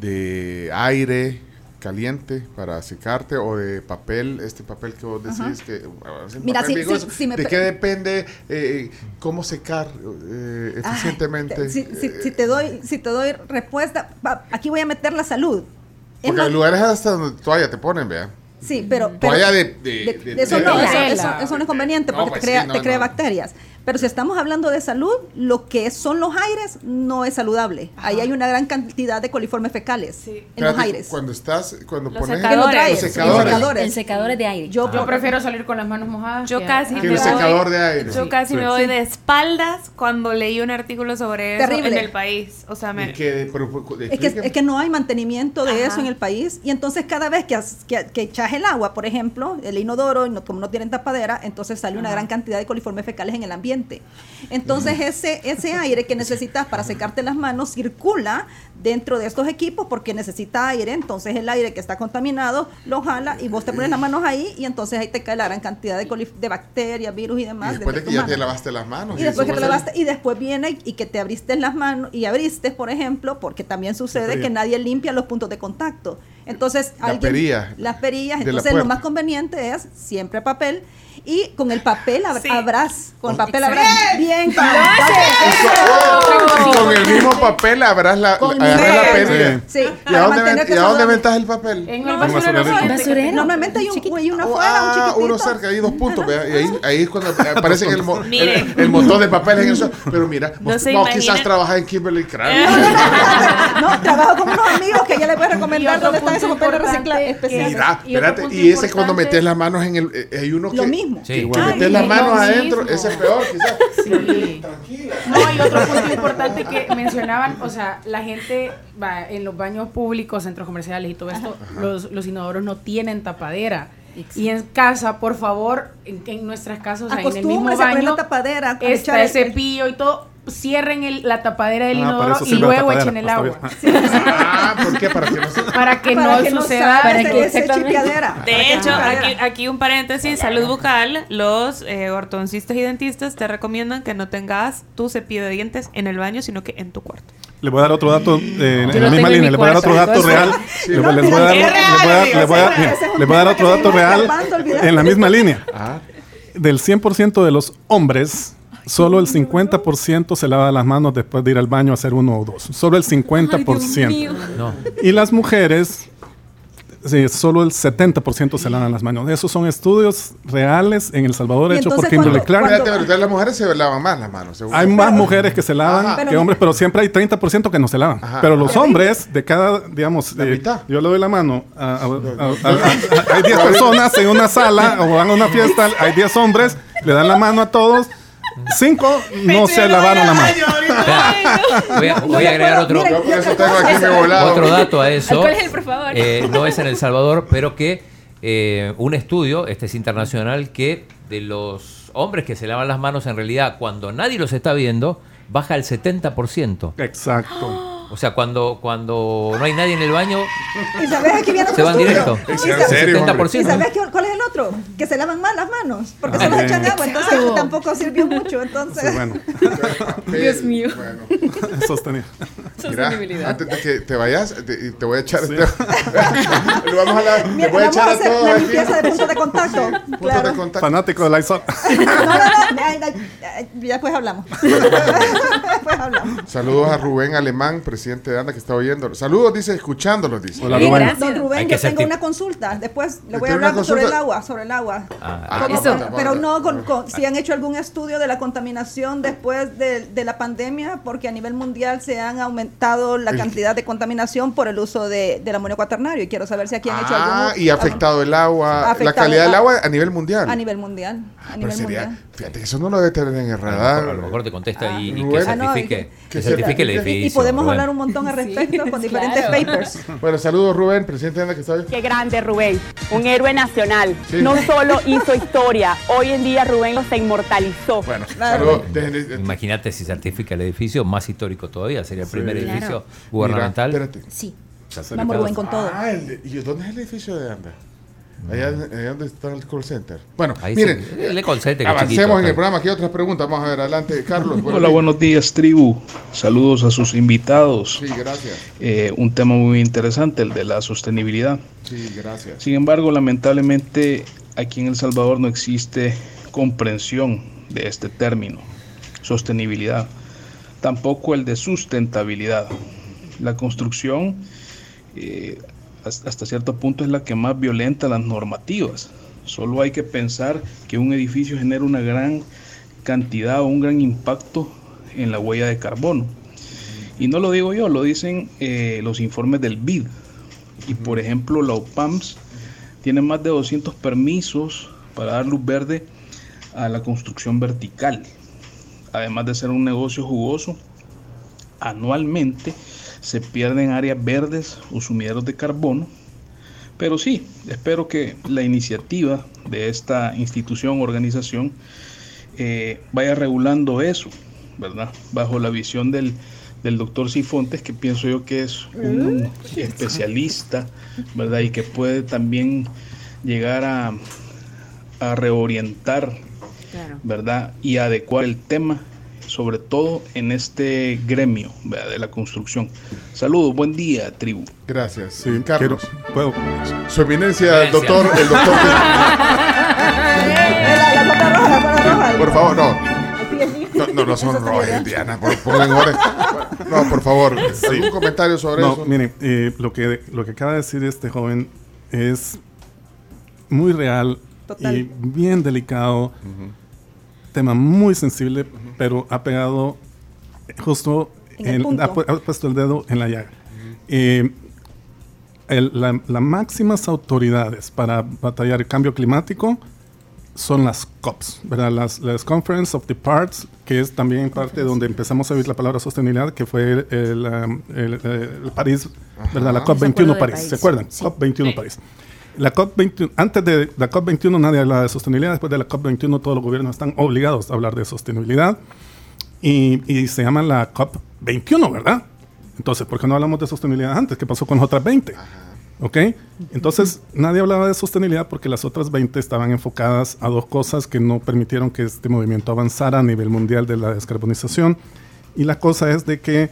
de aire caliente para secarte o de papel, este papel que vos decís Ajá. que Mira, si- si- si me ¿De qué depende eh, cómo secar eh, Ay, eficientemente? te- si, si- si te doy, si te doy respuesta, aquí voy a meter la salud. Porque hay lugares hasta donde toalla te ponen, vea. Sí, pero, pero- Toalla de, de, de- de- de eso no, eso, eso- eso no es conveniente No, porque pues te crea, sí, no, te crea no. bacterias. Pero si estamos hablando de salud, lo que son los aires no es saludable. Ahí hay una gran cantidad de coliformes fecales en los aires. Cuando estás, cuando Los pones secadores. los Los secadores. secadores. El secador de aire. Yo, yo prefiero salir con las manos mojadas. Yo casi que me el voy- secador de aire. Yo casi Sí. me voy Sí. de espaldas cuando leí un artículo sobre eso Terrible. en el país. O sea, me... Pero, Es que, es que no hay mantenimiento de Ajá. eso en el país y entonces cada vez que, que, que echas el agua, por ejemplo, el inodoro, como no tienen tapadera, entonces sale una gran cantidad de coliformes fecales en el ambiente. Entonces ese, ese aire que necesitas para secarte las manos circula dentro de estos equipos porque necesita aire, entonces el aire que está contaminado lo jala y vos te pones las manos ahí y entonces ahí te cae la gran cantidad de, bacterias, virus y Y demás. después de que ya mano. te lavaste las manos. Y después que te lavaste, y después viene y que te abriste las manos y abriste, por ejemplo, porque también sucede que nadie limpia los puntos de contacto. Entonces, La alguien, perilla las perillas, de la entonces lo más conveniente es siempre papel y con el papel abr- Sí. abrás, con el papel Excelente. abrás bien Y con el mismo papel agarras la, Con agarras la perilla. Sí, ¿Y a dónde, ven- y a dónde metas el papel? En No, el basurero. basurero. Normalmente hay un, hay uno Oh, afuera, ah, un chiquitito. uno cerca, hay dos puntos, vea, y ahí, ahí es cuando aparece el, el, el montón de papel en eso. Pero mira, No vos- no, quizás trabajas en Kimberly Clark. No, trabajo con unos amigos que ya les voy a recomendar dónde Mira, Y espérate, ese es cuando metes las manos en el. eh, hay uno que. Lo mismo. Sí. cuando Ay, metes las manos adentro, ese es peor, quizás. Sí. Tranquila. No, y otro punto importante que mencionaban, o sea, la gente va en los baños públicos, centros comerciales y todo esto, los, los inodoros no tienen tapadera. Y en casa, por favor, en, en nuestras casas, o sea, en el mismo baño, la tapadera, está el el- cepillo y todo, cierren el- la tapadera del Ah, inodoro y luego tapadera, echen el está agua. Ah, ¿por qué? Para que no se. Para que Para no que suceda. para que- ese De hecho, aquí, aquí un paréntesis, salud bucal, los eh, ortodoncistas y dentistas te recomiendan que no tengas tu cepillo de dientes en el baño, sino que en tu cuarto. Le voy a dar otro dato eh, en la misma en línea. mi Le voy a dar otro dato real. entonces- Le voy- les voy a dar, otro dato real en la misma línea. Ah, Del 100% de los hombres, solo el 50% se lava las manos después de ir al baño a hacer uno o dos. Solo el 50%. No. Y las mujeres, sí, solo el 70% se lavan las manos. Esos son estudios reales en El Salvador hechos por Kimberly Clark. Espérate, las mujeres se lavan más las manos. Hay más mujeres que se lavan Ajá. que Pero- hombres, pero siempre hay 30% que no se lavan. Ajá. Pero los hombres, de cada, digamos, La eh, mitad. yo le doy la mano a, a- a- a- a- hay 10 personas en una sala o van a una fiesta, hay 10 hombres, le dan la mano a todos, 5 no se lavaron la mano. Voy a, voy a agregar otro, Yo por eso tengo aquí mi volado. otro dato a eso. ¿Cuál es el, por favor? Eh, no es en El Salvador, pero que eh, un estudio, este es internacional, que de los hombres que se lavan las manos en realidad cuando nadie los está viendo, baja el 70%. Exacto. O sea, cuando, cuando no hay nadie en el baño, ¿Y sabes aquí viene se van directo. ¿Y ¿En sabes- serio, hombre? ¿Y sabes qué- cuál es el otro? Que se lavan mal las manos, porque se Ah, les bien. echan agua, entonces Exacto. tampoco sirvió mucho, entonces... Sí, bueno, Dios mío. Bueno, sostenido. mira, Sostenibilidad. antes de que te vayas, te, te voy a echar. te- lo vamos a, la, Mira, te voy a echar a a hacer todos la aquí. limpieza de puntos de contacto. Puntos claro. de contacto. Fanático de Lysol. No, no, no, ya después hablamos. después hablamos. Saludos a Rubén Alemán, presidente de ANDA, que está oyendo. Saludos, dice, escuchándolos, dice. Hola, Bien, Rubén. gracias. Don Rubén, yo tengo una consulta. Después le voy ¿Tiene a hablar sobre el agua, sobre el agua. Ah, Como- Eso. pero no con, con- si han hecho algún estudio de la contaminación después de, de la pandemia, porque a nivel mundial se han aumentado la cantidad de contaminación por el uso de, del amonio cuaternario. Y quiero saber si aquí han hecho Ah, algún y ha afectado el agua, la calidad del el agua a nivel mundial. a nivel mundial. Ah, A nivel sería, mundial. fíjate que eso no lo debe tener en el a, lo radar. mejor, a lo mejor te contesta y, que Ah, no, certifique, y que que certifique el edificio. Y podemos Rubén. hablar un montón al respecto con diferentes claro. papers. Bueno, saludos Rubén, presidente de ANDA, que está bien. Qué grande Rubén, un héroe nacional. Sí. No solo hizo historia, hoy en día Rubén se inmortalizó. Bueno, Claro. saludos. Imagínate si certifica el edificio, más histórico todavía, sería el primer Claro. edificio Mira, gubernamental. espérate. Sí. Vamos Rubén con todo. Ah, ¿y dónde es el edificio de ANDA? Allá, allá donde está el call center. Bueno, Ahí miren, sí, el call center, avancemos chiquito, en el programa. Aquí hay otras preguntas. Vamos a ver, adelante, Carlos. Hola, buenos días, tribu. Saludos a sus invitados. Sí, gracias. Eh, un tema muy interesante, el de la sostenibilidad. Sí, gracias. Sin embargo, lamentablemente aquí en El Salvador no existe comprensión de este término, sostenibilidad. Tampoco el de sustentabilidad. La construcción eh, hasta cierto punto es la que más violenta las normativas. Solo hay que pensar que un edificio genera una gran cantidad o un gran impacto en la huella de carbono. Y no lo digo yo, lo dicen eh, los informes del BID. Y por ejemplo, la OPAMS tiene más de 200 permisos para dar luz verde a la construcción vertical. Además de ser un negocio jugoso, anualmente se pierden áreas verdes o sumideros de carbono. Pero sí, espero que la iniciativa de esta institución o organización eh, vaya regulando eso, ¿verdad? Bajo la visión del, del doctor Cifontes, que pienso yo que es un especialista, ¿verdad? Y que puede también llegar a, a reorientar. ¿verdad? Y adecuar el tema, sobre todo en este gremio ¿verdad? de la construcción. Saludos, buen día, tribu. Gracias. Sí, Carlos. quiero- puedo. Su eminencia, el doctor, el doctor. Roja. por favor, no. No, no, no son rojas, Diana. Por, orden. No, por favor. ¿Algún comentario sobre No, eso? miren, eh, lo, que, lo que acaba de decir este joven es muy real Total. y bien delicado. Tema muy sensible, pero ha pegado justo, En el punto. ha, ha puesto el dedo en la llaga. Eh, el- la- las máximas autoridades para batallar el cambio climático son las COPs, ¿verdad? Las, las Conference of the Parts, que es también parte donde empezamos a oír la palabra sostenibilidad, que fue el, el, um, el, eh, el París, ¿verdad? La Ajá. COP21 Acuerdo de París, París. ¿se acuerdan? Sí. COP21 París. La COP21, antes de la COP21 nadie hablaba de sostenibilidad, después de la COP21 todos los gobiernos están obligados a hablar de sostenibilidad y, y se llama la COP21, ¿verdad? Entonces, ¿por qué no hablamos de sostenibilidad antes? ¿Qué pasó con las otras 20? ¿Ok? Entonces, nadie hablaba de sostenibilidad porque las otras 20 estaban enfocadas a dos cosas que no permitieron que este movimiento avanzara a nivel mundial de la descarbonización. Y la cosa es de que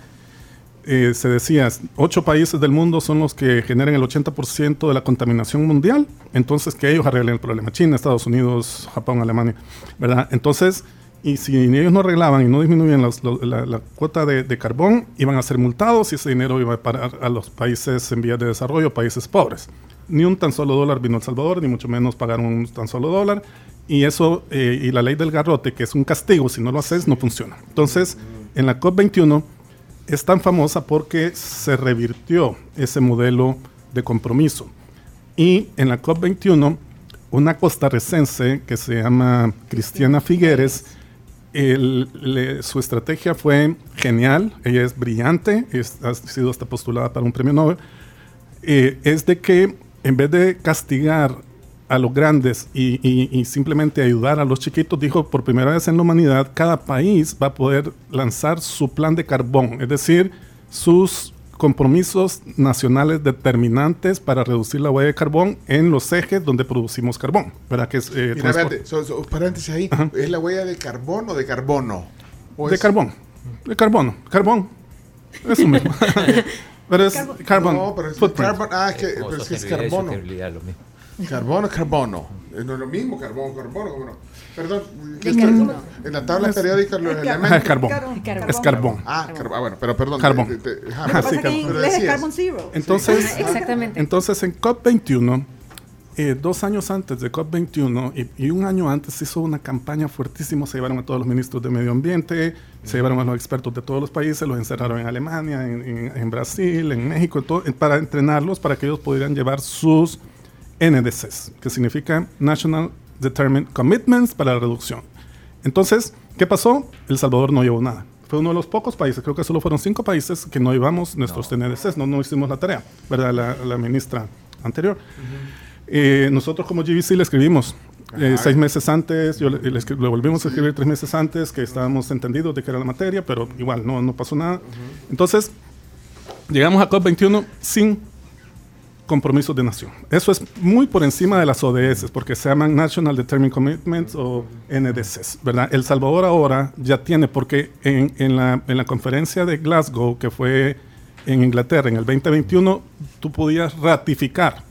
eh, se decía, ocho países del mundo son los que generan el 80% de la contaminación mundial, entonces que ellos arreglen el problema. China, Estados Unidos, Japón, Alemania, ¿verdad? Entonces, y si ellos no arreglaban y no disminuían la, cuota de, de carbón, iban a ser multados y ese dinero iba a parar a los países en vías de desarrollo, países pobres. Ni un tan solo dólar vino a El Salvador, ni mucho menos pagaron un tan solo dólar. Y eso, eh, y la ley del garrote, que es un castigo, si no lo haces, no funciona. Entonces, en la COP21 es tan famosa porque se revirtió ese modelo de compromiso. Y en la COP21, una costarricense que se llama Cristiana Figueres, su estrategia fue genial, ella es brillante, es- ha sido hasta postulada para un premio Nobel, eh, es de que en vez de castigar a los grandes y, y- y simplemente ayudar a los chiquitos, dijo por primera vez en la humanidad, cada país va a poder lanzar su plan de carbón, es decir, sus compromisos nacionales determinantes para reducir la huella de carbón en los ejes donde producimos carbón, ¿verdad? Que es, eh, Mira, transport- espérate, so- so, paréntesis ahí. ¿Es la huella de carbono o de carbono? ¿O de es- carbón, de carbono, carbón, eso mismo. pero es carbón, No, pero es carbon- ah, es que, pero es, que es carbono. lo mismo. Carbono, carbono. Eh, No es lo mismo, carbono, carbono, ¿cómo no? Perdón, ¿qué Es está- carbono. en la tabla periódica los es elementos. es carbón. Es carbón. Ah, car- ah, bueno, pero perdón. Carbón. es decías. carbon zero. Entonces, Sí. Exactamente. entonces en COP21, eh, dos años antes de COP21 y, y un año antes se hizo una campaña fuertísima, se llevaron a todos los ministros de medio ambiente, se llevaron a los expertos de todos los países, los encerraron en Alemania, en, en- en Brasil, en México, en todo- para entrenarlos para que ellos pudieran llevar sus NDCs, que significa National Determined Commitments para la reducción. Entonces, ¿qué pasó? El Salvador no llevó nada. Fue uno de los pocos países, creo que solo fueron cinco países que no llevamos nuestros NDCs, no, no hicimos la tarea, ¿verdad? La, la ministra anterior. Eh, nosotros como GBC le escribimos eh, seis meses antes, yo le, le le volvimos a escribir tres meses antes, que estábamos entendidos de que era la materia, pero igual no, no pasó nada. Entonces, llegamos a COP21 sin compromisos de nación. Eso es muy por encima de las ODS, porque se llaman National Determined Commitments o NDCs, ¿verdad? El Salvador ahora ya tiene, porque en, en la, en la conferencia de Glasgow, que fue en Inglaterra en el 2021, tú podías ratificar,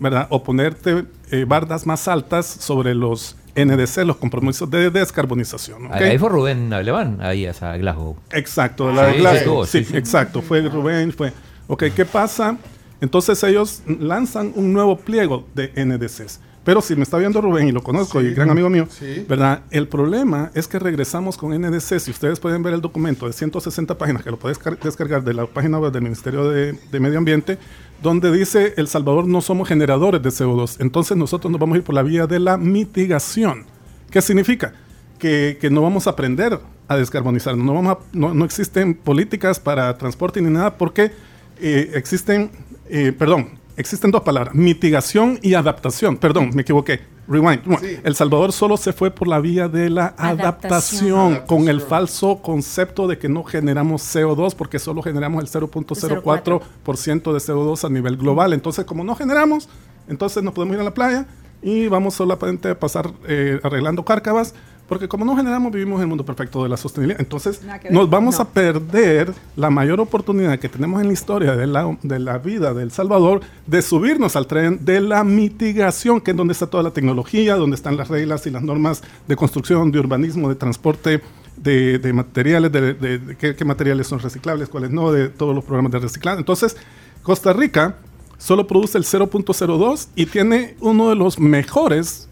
¿verdad? O ponerte eh, bardas más altas sobre los NDC, los compromisos de descarbonización. Ahí fue Rubén Alemán, ahí a Glasgow. Exacto, la de Glasgow. estuvo, Sí, sí, sí. exacto. Fue Rubén, fue. Ok, ¿qué pasa? Entonces ellos lanzan un nuevo pliego de NDCs. Pero si me está viendo Rubén y lo conozco y gran amigo mío, Sí. ¿verdad? El problema es que regresamos con NDC. Si ustedes pueden ver el documento de 160 páginas, que lo puedes car- descargar de la página web del Ministerio de, de Medio Ambiente, donde dice El Salvador no somos generadores de CO2. Entonces nosotros nos vamos a ir por la vía de la mitigación. ¿Qué significa? Que, que no vamos a aprender a descarbonizar. No, vamos a- no, no existen políticas para transporte ni nada porque eh, existen, eh, perdón, existen dos palabras, mitigación y adaptación. Perdón, me equivoqué. Rewind. El Salvador solo se fue por la vía de la adaptación, Adaptación. con el falso concepto de que no generamos CO2 porque solo generamos el 0.04% de CO2 a nivel global. Entonces, como no generamos, entonces nos podemos ir a la playa y vamos solamente a pasar eh, arreglando cárcavas, porque como no generamos, vivimos en el mundo perfecto de la sostenibilidad. Entonces, nos vamos No. a perder la mayor oportunidad que tenemos en la historia de la, de la vida de El Salvador de subirnos al tren de la mitigación, que es donde está toda la tecnología, donde están las reglas y las normas de construcción, de urbanismo, de transporte, de, de materiales, de, de- de qué, qué materiales son reciclables, cuáles no, de todos los programas de reciclaje. Entonces, Costa Rica solo produce el 0.02 y tiene uno de los mejores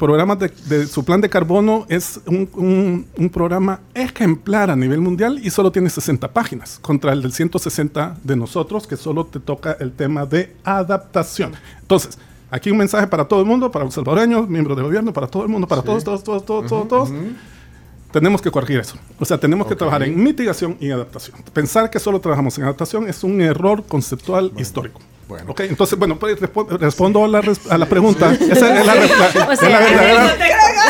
programas de, de su plan de carbono es un, un- un programa ejemplar a nivel mundial y solo tiene 60 páginas contra el del 160 de nosotros que solo te toca el tema de adaptación. Entonces, aquí un mensaje para todo el mundo, para los salvadoreños, miembros del gobierno, para todo el mundo, para todos, todos, todos, todos, todos, todos. Tenemos que corregir eso. O sea, tenemos que trabajar en mitigación y adaptación. Pensar que solo trabajamos en adaptación es un error conceptual histórico. Bueno. Ok, entonces, bueno, pues respo- respondo a la, res- a la pregunta. Esa es la, la- la- O es sea, la verdadera.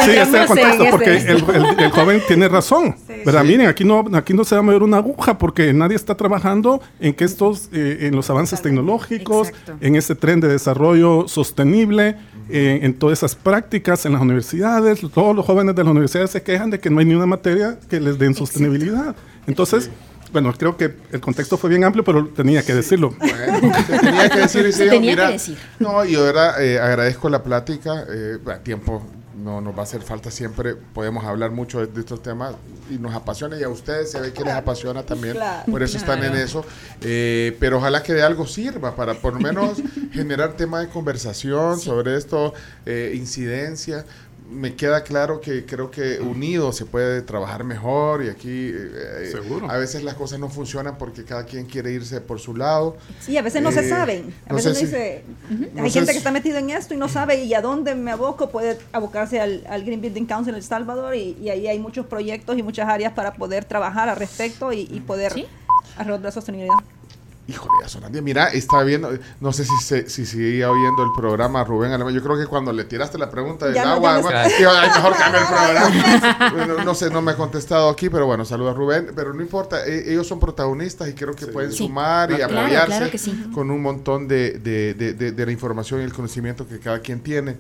Sí, ese es el contexto, porque el, el- el joven tiene razón. ¿verdad? Miren, aquí no, aquí no se va a mover una aguja porque nadie está trabajando en que estos, eh, en los avances tecnológicos, Exacto. en ese tren de desarrollo sostenible, eh, en todas esas prácticas en las universidades. Todos los jóvenes de las universidades se quejan de que no hay ni una materia que les den sostenibilidad. Entonces, bueno, creo que el contexto fue bien amplio, pero tenía que decirlo. Bueno, te tenía que decir, y se dijo, Tenía que mira, decir. No, y ahora eh, agradezco la plática. eh, a tiempo no nos va a hacer falta siempre. Podemos hablar mucho de, de estos temas y nos apasiona. Y a ustedes se ve que les apasiona también. Claro. por eso están en eso. Eh, pero ojalá que de algo sirva para por lo menos generar tema de conversación sobre esto, eh, incidencia. Me queda claro que creo que unidos se puede trabajar mejor y aquí eh, Seguro. a veces las cosas no funcionan porque cada quien quiere irse por su lado. Sí, a veces no Eh, se saben. A no veces sé uno si- dice, no hay sé gente si- que está metida en esto y no sabe y a dónde me aboco, puede abocarse al, al Green Building Council en El Salvador y, y ahí hay muchos proyectos y muchas áreas para poder trabajar al respecto y, y poder Sí. la sostenibilidad. Híjole, ya son las 10. Mira, estaba viendo, no sé si se, si seguía oyendo el programa Rubén Alemán. Yo creo que cuando le tiraste la pregunta del Ya agua, no está. ay, mejor cambia el programa. Bueno, no sé, no me ha contestado aquí, pero bueno, saludos a Rubén. Pero no importa, e- ellos son protagonistas y creo que pueden Sí. sumar y Claro, apoyarse claro que sí. con un montón de, de- de- de- de la información y el conocimiento que cada quien tiene.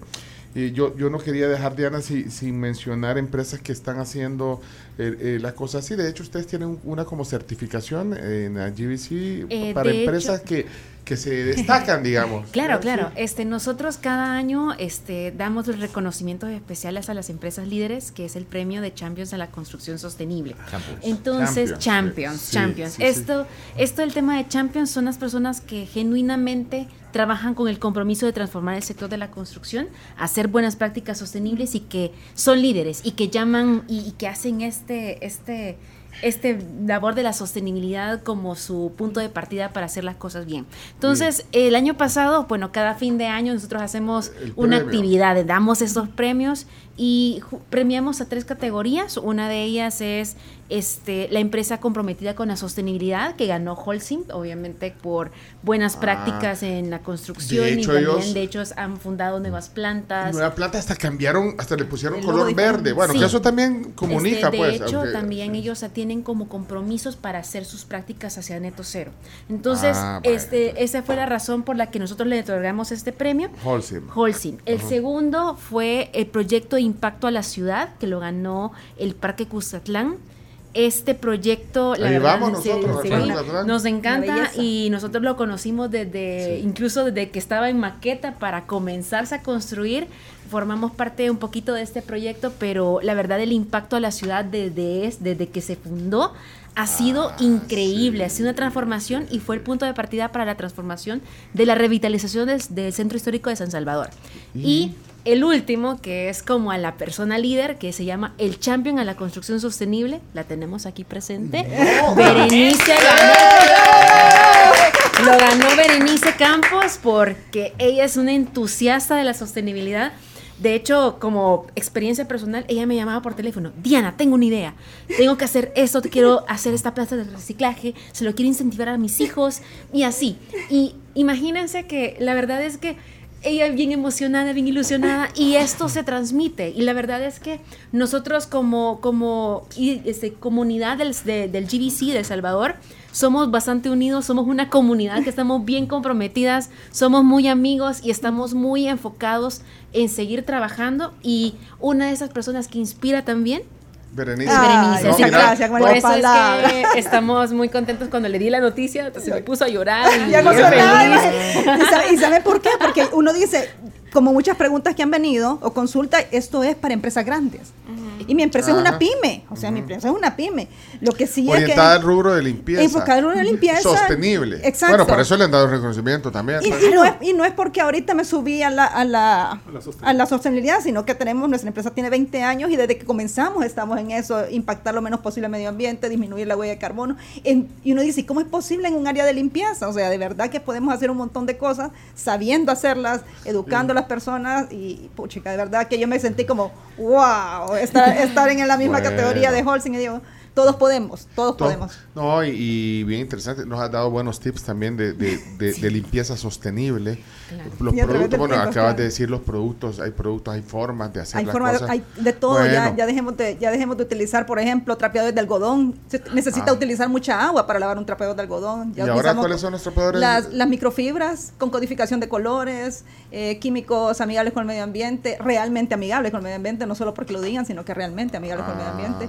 Y yo, yo no quería dejar, Diana, si- sin mencionar empresas que están haciendo eh, eh, las cosas así. De hecho, ustedes tienen una como certificación en la GBC Eh, para empresas hecho- que, que se destacan, digamos. Claro, claro. Sí. Este, nosotros cada año este, damos los reconocimientos especiales a las empresas líderes, que es el premio de Champions en la construcción sostenible. Champions. Entonces, Champions, Champions, sí. Champions. Sí. esto, esto del tema de Champions son las personas que genuinamente trabajan con el compromiso de transformar el sector de la construcción, hacer buenas prácticas sostenibles y que son líderes y que llaman y, y que hacen este, este, este labor de la sostenibilidad como su punto de partida para hacer las cosas bien. Entonces, el año pasado, bueno, cada fin de año nosotros hacemos El una premio. actividad, damos estos premios y premiamos a tres categorías. Una de ellas es este, la empresa comprometida con la sostenibilidad, que ganó Holcim, obviamente por buenas Ah. prácticas en la construcción De y hecho, también, ellos- de hecho, han fundado nuevas plantas. Nueva planta hasta cambiaron, hasta le pusieron color verde. Bueno, Sí. que eso también comunica, Este, de pues. hecho, aunque- también ellos tienen como compromisos para hacer sus prácticas hacia neto cero. Entonces, Ah, vaya. este, esa fue la razón por la que nosotros le otorgamos este premio. Holcim. Holcim. El segundo fue el proyecto de impacto a la ciudad, que lo ganó el Parque Cuzatlán. Este proyecto, la Ahí verdad, vamos nosotros, nos encanta y nosotros lo conocimos desde, incluso desde que estaba en maqueta para comenzarse a construir. Formamos parte un poquito de este proyecto, pero la verdad el impacto a la ciudad desde, es- desde que se fundó ha sido increíble, ha sido una transformación y fue el punto de partida para la transformación de la revitalización del, del Centro Histórico de San Salvador. Y el último, que es como a la persona líder, que se llama el Champion a la Construcción Sostenible, la tenemos aquí presente. Berenice ganó. Lo ganó Berenice Campos porque ella es una entusiasta de la sostenibilidad. De hecho, como experiencia personal, ella me llamaba por teléfono. Diana, tengo una idea. Tengo que hacer esto, quiero hacer esta plaza de reciclaje, se lo quiero incentivar a mis hijos y así. Y imagínense que la verdad es que ella bien emocionada, bien ilusionada y esto se transmite. Y la verdad es que nosotros como, como y, este, comunidad del, de- del GBC de Salvador somos bastante unidos, somos una comunidad que estamos bien comprometidas, somos muy amigos y estamos muy enfocados en seguir trabajando. Y una de esas personas que inspira también Berenice. Berenice. No, mira, gracias, por eso es que estamos muy contentos cuando le di la noticia, entonces me puso a llorar. Y Ya feliz. ¿Y sabe, y sabe por qué? Porque uno dice, como muchas preguntas que han venido o consulta, esto es para empresas grandes. Y mi empresa es una pyme, o sea, mi empresa es una pyme. Lo que sí Orientada al es rubro de limpieza. Enfocada al rubro de limpieza. Sostenible. Exacto. Bueno, por eso le han dado reconocimiento también. que... Y, y no es, y no es porque ahorita me subí a la, a, la, a la sostenibilidad, sino que tenemos, nuestra empresa tiene 20 años y desde que comenzamos estamos en eso, impactar lo menos posible el medio ambiente, disminuir la huella de carbono. En- y uno dice, ¿cómo es posible en un área de limpieza? O sea, de verdad que podemos hacer un montón de cosas sabiendo hacerlas, educando a las personas y, puchica, de verdad que yo me sentí como, wow, estar, estar en la misma Bueno. categoría de Holcim y digo, todos podemos, todos To- podemos. No, y, y bien interesante. Nos has dado buenos tips también de, de- de- de limpieza sostenible. Los a través productos, bueno, acabas claro. de decir los productos. Hay productos, hay formas de hacer Hay las forma de, cosas. hay de todo, ya, Bueno. ya dejemos de, ya dejemos de utilizar, por ejemplo, trapeadores de algodón. Se necesita Ah. utilizar mucha agua para lavar un trapeador de algodón. Ya ¿Y ahora cuáles son los trapeadores? Las, las microfibras con codificación de colores, eh, químicos amigables con el medio ambiente, realmente amigables con el medio ambiente, no solo porque lo digan, sino que realmente amigables con el medio ambiente.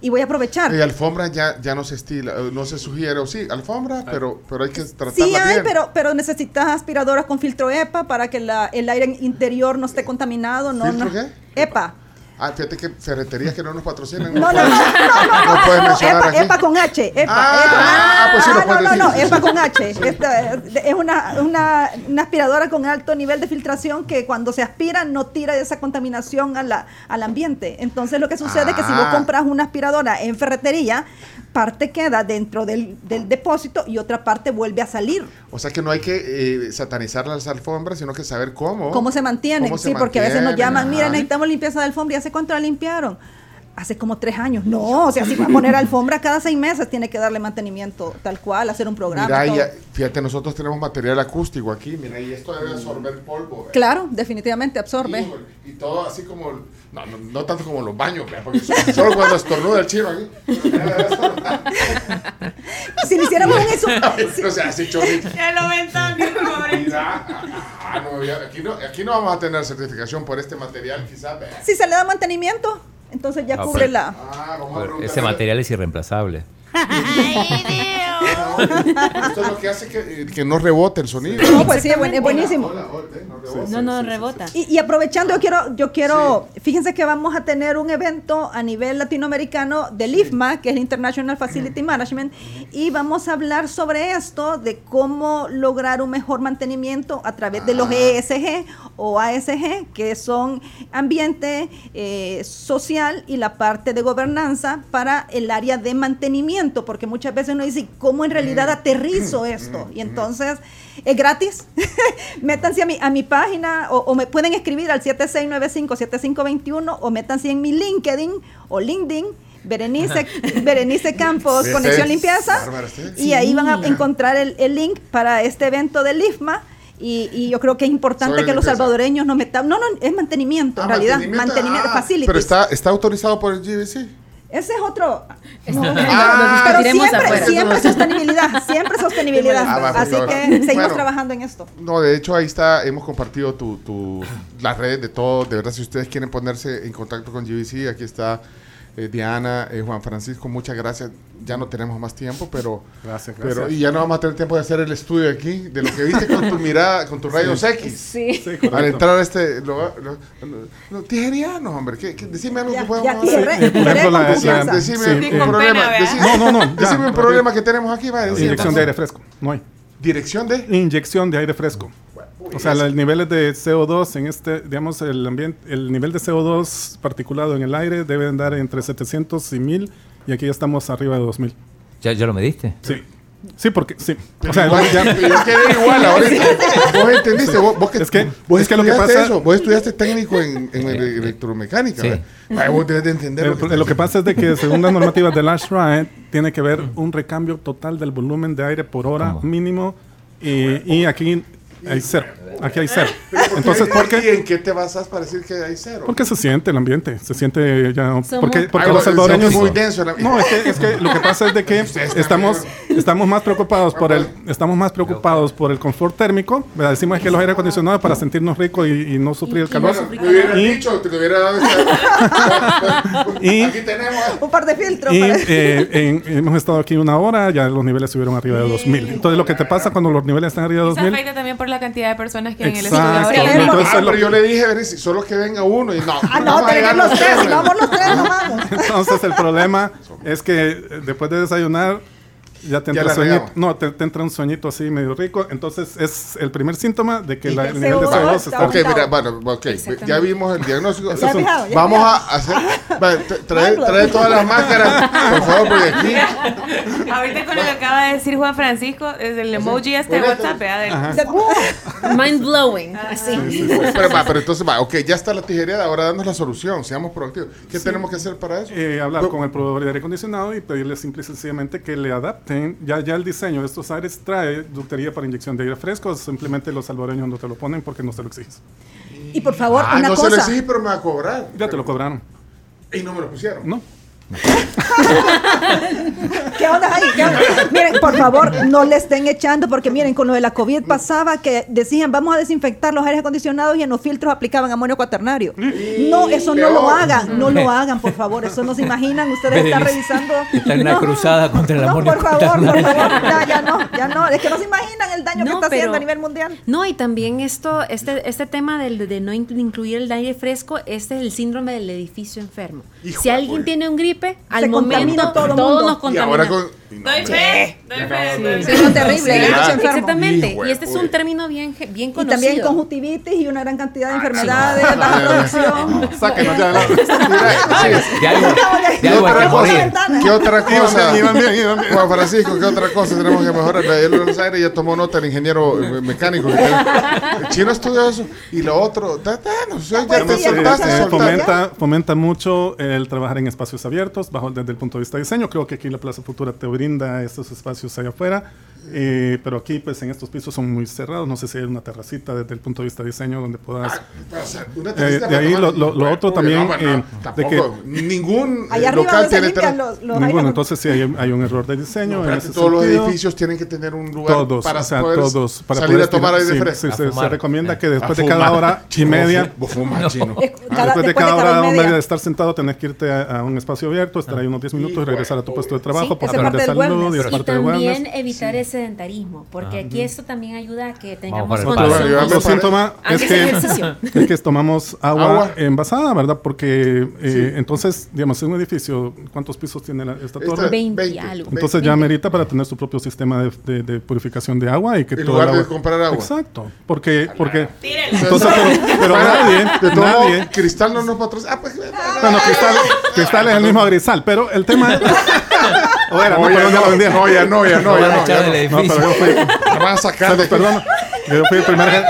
Y voy a aprovechar. Y alfombra ya, ya no se estila, eh, no se sugiere, o sí, alfombra, pero, pero hay que tratarla Sí hay, bien. pero, pero necesitas aspiradoras con filtro EPA para que la- el aire interior no esté contaminado. No, ¿Filtro no- qué? EPA. Ah, fíjate que ferreterías que no nos patrocinan. No, no, no, no, no, puedes mencionar EPA. EPA con H. EPA, Ah, EPA. ah, pues sí lo Ah, puedes no, no, no. EPA con H. Eh, es una, aspiradora con alto nivel de filtración que cuando se aspira no tira esa contaminación al ambiente. Entonces lo que sucede es que si vos Ah. compras una aspiradora en ferretería, parte queda dentro del, del depósito y otra parte vuelve a salir. O sea que no hay que eh, satanizar las alfombras, sino que saber cómo. ¿Cómo se mantienen? cómo se sí, porque a veces nos llaman, mira, necesitamos limpieza de alfombra, ¿y hace cuánto la limpiaron? hace como tres años. No, o sea, si va a poner alfombra cada seis meses, tiene que darle mantenimiento tal cual, hacer un programa. Mira, todo. ya- fíjate, nosotros tenemos material acústico aquí, mira, y esto debe absorber polvo. ¿verdad? Claro, definitivamente absorbe. Híjole, Y todo así como, no, no, no tanto como los baños, porque so- solo cuando estornuda el chino aquí. Si le hiciéramos un eso, o sea, así chorrito. Ya lo ven también, pobre. Mira, ah, no, aquí, no, aquí no vamos a tener certificación por este material, quizás. si se le da mantenimiento, entonces ya Ah, cubre pero- la. Pero ese material es irreemplazable. Esto es lo que hace que, que no rebote el sonido. No, pues sí, es buen- es buenísimo. No, no, rebota. Y, y aprovechando, yo quiero, yo quiero, fíjense que vamos a tener un evento a nivel latinoamericano del IFMA, que es el International Facility Management, y vamos a hablar sobre esto, de cómo lograr un mejor mantenimiento a través de los ESG o ASG, que son ambiente eh, social y la parte de gobernanza para el área de mantenimiento, porque muchas veces uno dice, ¿cómo en realidad aterrizo esto? Y entonces, es gratis. métanse a mi, a mi página o, o me pueden escribir al 7695-7521 o métanse en mi LinkedIn o LinkedIn. Berenice, Berenice Campos, Sí, Conexión. Limpieza. Sí. Y ahí van a encontrar el, el link para este evento del IFMA. Y, y yo creo que es importante que los salvadoreños nos metamos. No, no, es mantenimiento, en Ah, realidad. mantenimiento, Mantenimiento, ah, facilities. Pero está, está autorizado por el GBC. Ese es otro. No, lo- lo pero siempre, afuera. siempre sostenibilidad, siempre sostenibilidad. Ah, va, Así que seguimos Bueno. trabajando en esto. No, de hecho ahí está, hemos compartido tu, tu- las redes de todo. De verdad, si ustedes quieren ponerse en contacto con GBC, aquí está eh, Diana, eh, Juan Francisco, muchas gracias. Ya no tenemos más tiempo, pero, Gracias, pero gracias. y ya no vamos a tener tiempo de hacer el estudio aquí de lo que viste con tu mirada, con tus rayos Sí. X. Sí. Al entrar a este, lo, lo, hombre, ¿qué, qué- decime algo Ya- que podemos ya hacer. por ejemplo, la- la- Decime Sí, un eh, problema, pena, decime, No, no, no, ya, decime un problema que tenemos aquí, va, decime. Inyección de aire fresco. No hay. Dirección de Inyección de aire fresco. O sea, los niveles de CO2 en este, digamos, el ambiente, el nivel de CO2 particulado en el aire debe andar entre 700 y 1000 y aquí ya estamos arriba de 2000. ¿Ya, ya lo mediste? Sí. Sí, porque sí. O sea, igual, ya- quedé igual ahorita. Vos entendiste, vos, vos que, Es que- vos es que lo que estudiaste pasa- eso, vos estudiaste técnico en, en ele- electromecánica, Sí. vos debes de entender Eh, lo que, lo que pasa es de que según las normativas del ASHRAE tiene que ver un recambio total del volumen de aire por hora ¿Cómo? mínimo y, y aquí hay cero. Aquí hay cero. Entonces, ¿por ¿y qué? en qué te basas para decir que hay cero? Porque se siente el ambiente, se siente ya... Somos- Porque, porque Ay, los salvadoreños... somos muy denso. No, es que, es que lo que pasa es de que estamos. Estamos más preocupados por el estamos más preocupados por el confort térmico. ¿verdad? Decimos que los aire acondicionados para sentirnos ricos y, y no sufrir el calor. Bueno, me hubieras Y- dicho, te lo hubiera dado esa- Y- Aquí tenemos. Un par de filtros. Y para- eh, en- hemos estado aquí una hora, ya los niveles subieron arriba de 2000. Entonces, lo que te pasa cuando los niveles están arriba de Se 2000, afecta también por la cantidad de personas que hay en el Exacto. estudio. Entonces, Entonces, Ah, pero yo le dije, Berenice, solo que venga uno y no. Ah, no, tenemos los tres, vamos los tres, no vamos. entonces el problema es que después de desayunar ya te Ya entra la sueñito. regamos. No, te, te entra un sueñito así medio rico. Entonces es el primer síntoma de que la- el nivel de CO2 CO2 está Ok, mira, bueno, ok, ya vimos el diagnóstico. Ya he fijado, ya he Vamos fijado. a hacer. trae, trae todas las máscaras, por favor, porque aquí. Ahorita con lo que acaba de decir Juan Francisco, es el emoji este de WhatsApp, ¿verdad? Del-. Mind blowing. Así. Pero, va, pero entonces, va, ok, ya está la tijereada, ahora danos la solución, seamos proactivos. ¿Qué tenemos que hacer para eso? Eh, hablar con el proveedor de aire acondicionado y pedirle simple y sencillamente que le adapten. Ya, ya el diseño de estos aires trae ductería para inyección de aire fresco. Simplemente los salvadoreños no te lo ponen porque no se lo exiges. Y por favor, ah, una no se cosa. lo exige, pero me va a cobrar. Ya te lo cobraron. Y no me lo pusieron. ¿No? ¿Qué onda ahí? ¿Qué onda? Miren, por favor, no le estén echando, porque miren, con lo de la COVID pasaba que decían, vamos a desinfectar los aires acondicionados y en los filtros aplicaban amonio cuaternario. No, eso no lo hagan, no lo hagan, por favor. Eso no se imaginan, ustedes están revisando. Está en una No. cruzada contra el No, amonio por favor, por favor, ya, ya no, ya no. Es que no se imaginan el daño que No, está haciendo a nivel mundial. No, y también esto, este, este tema del, de no inclu- incluir el aire fresco, este es el síndrome del edificio enfermo. Hijo si alguien tiene un grip, gripe, al Se momento todo todos mundo. nos Y ahora contaminamos. con... Doy fe, doy fe, doy fe. Sí, no, terrible, Sí, enfermos. Exactamente. Y este es un término bien, bien Y conocido. también conjuntivitis y una gran cantidad de Ah, enfermedades, sí, no. baja producción. Sáquenos ya de la- ¿Qué otra cosa? Juan Francisco, ¿qué otra cosa tenemos que mejorar? El Buenos Aires ya tomó nota el ingeniero eh, mecánico. El chino estudió eso. Y lo otro, no sé, ya te soltaste, Eh, fomenta mucho el trabajar en espacios abiertos bajo desde el punto de vista de diseño. Creo que aquí la Plaza Futura te brinda estos espacios allá afuera. eh, pero aquí, pues en estos pisos son muy cerrados. No sé si hay una terracita desde el punto de vista de diseño donde puedas. O sea, una Eh, de ahí lo, lo- lo otro también. no, bueno, eh, de que, tampoco, ningún eh, Allá local tiene los, los ninguno, entonces sí hay, hay un error de diseño. en Espérate, ese todos los sentido. edificios tienen que tener un lugar Todos, para o sea, poder todos. Para salir poder a tomar aire sí, fresco. sí, A se- se, recomienda que después de cada hora y media. Ah, después de cada hora y media. de estar sentado, tenés que irte a, a un espacio abierto, estar ahí unos 10 minutos y regresar a tu puesto de trabajo Sí, por esa temas de parte salud wellness. y es Y también evitar el sedentarismo, porque aquí esto también ayuda a que tengamos Otro síntoma Ah, es que es es que tomamos agua, Agua. envasada, ¿verdad? Porque eh, entonces, digamos, en un edificio, ¿cuántos pisos tiene la- esta torre? 20 y algo. Entonces ya merita para tener su propio sistema de, de- de purificación de agua y que En todo de comprar agua. Exacto, porque, porque entonces, pero, pero nadie, de todo nadie, Cristal no nos patrocina. Ah, pues, bueno, cristal, cristal es el mismo grisal, pero el tema, o era, no, no, pero ya ya lo no, vendieron. no, ya no, ya no, ya no, no. No, pero yo fui, La van a sacar perdón, yo fui el primer,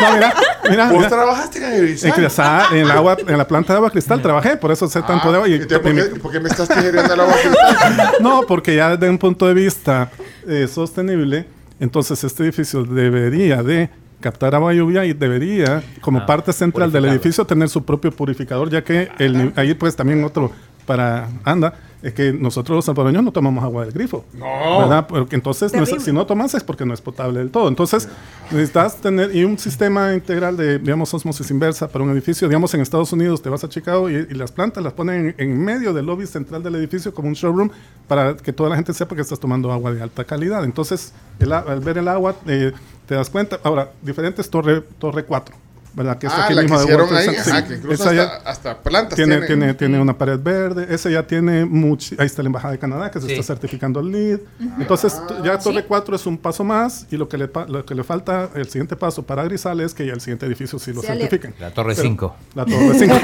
no, mira, mira, Vos mira. trabajaste en Grisal. En, Crisal, en, el agua, en la planta de agua cristal trabajé, por eso sé tanto de agua. Y, ¿Y te- ¿Por y mi- qué, por qué me estás digeriendo el agua cristal? no, porque ya desde un punto de vista eh, sostenible, entonces este edificio debería de captar agua lluvia y debería, como Ah, parte central del edificio, tener su propio purificador, ya que el, ahí pues también otro para anda es que nosotros los salvadoreños no tomamos agua del grifo. No. ¿verdad? Porque entonces, no es- si no tomas es porque no es potable del todo. Entonces, necesitas tener y un sistema integral de, digamos, osmosis inversa para un edificio. Digamos, en Estados Unidos te vas a Chicago y, y las plantas las ponen en, en medio del lobby central del edificio como un showroom para que toda la gente sepa que estás tomando agua de alta calidad. Entonces, el a- al ver el agua, eh, te das cuenta. Ahora, diferentes Torre, torre 4. ¿Verdad? Que está Ah, aquí la que mismo de hicieron ahí, ajá, Sí. que incluso ya hasta, hasta plantas tiene, tiene. tiene, tiene una pared verde. Ese ya tiene mucho. Ahí está la Embajada de Canadá que se Sí. está certificando el LEED. Entonces, ya Torre 4 es un paso más. Y lo que, le, lo que le falta, el siguiente paso para Grisal es que ya el siguiente edificio sí lo certifiquen. La Torre Pero- 5. La Torre 5.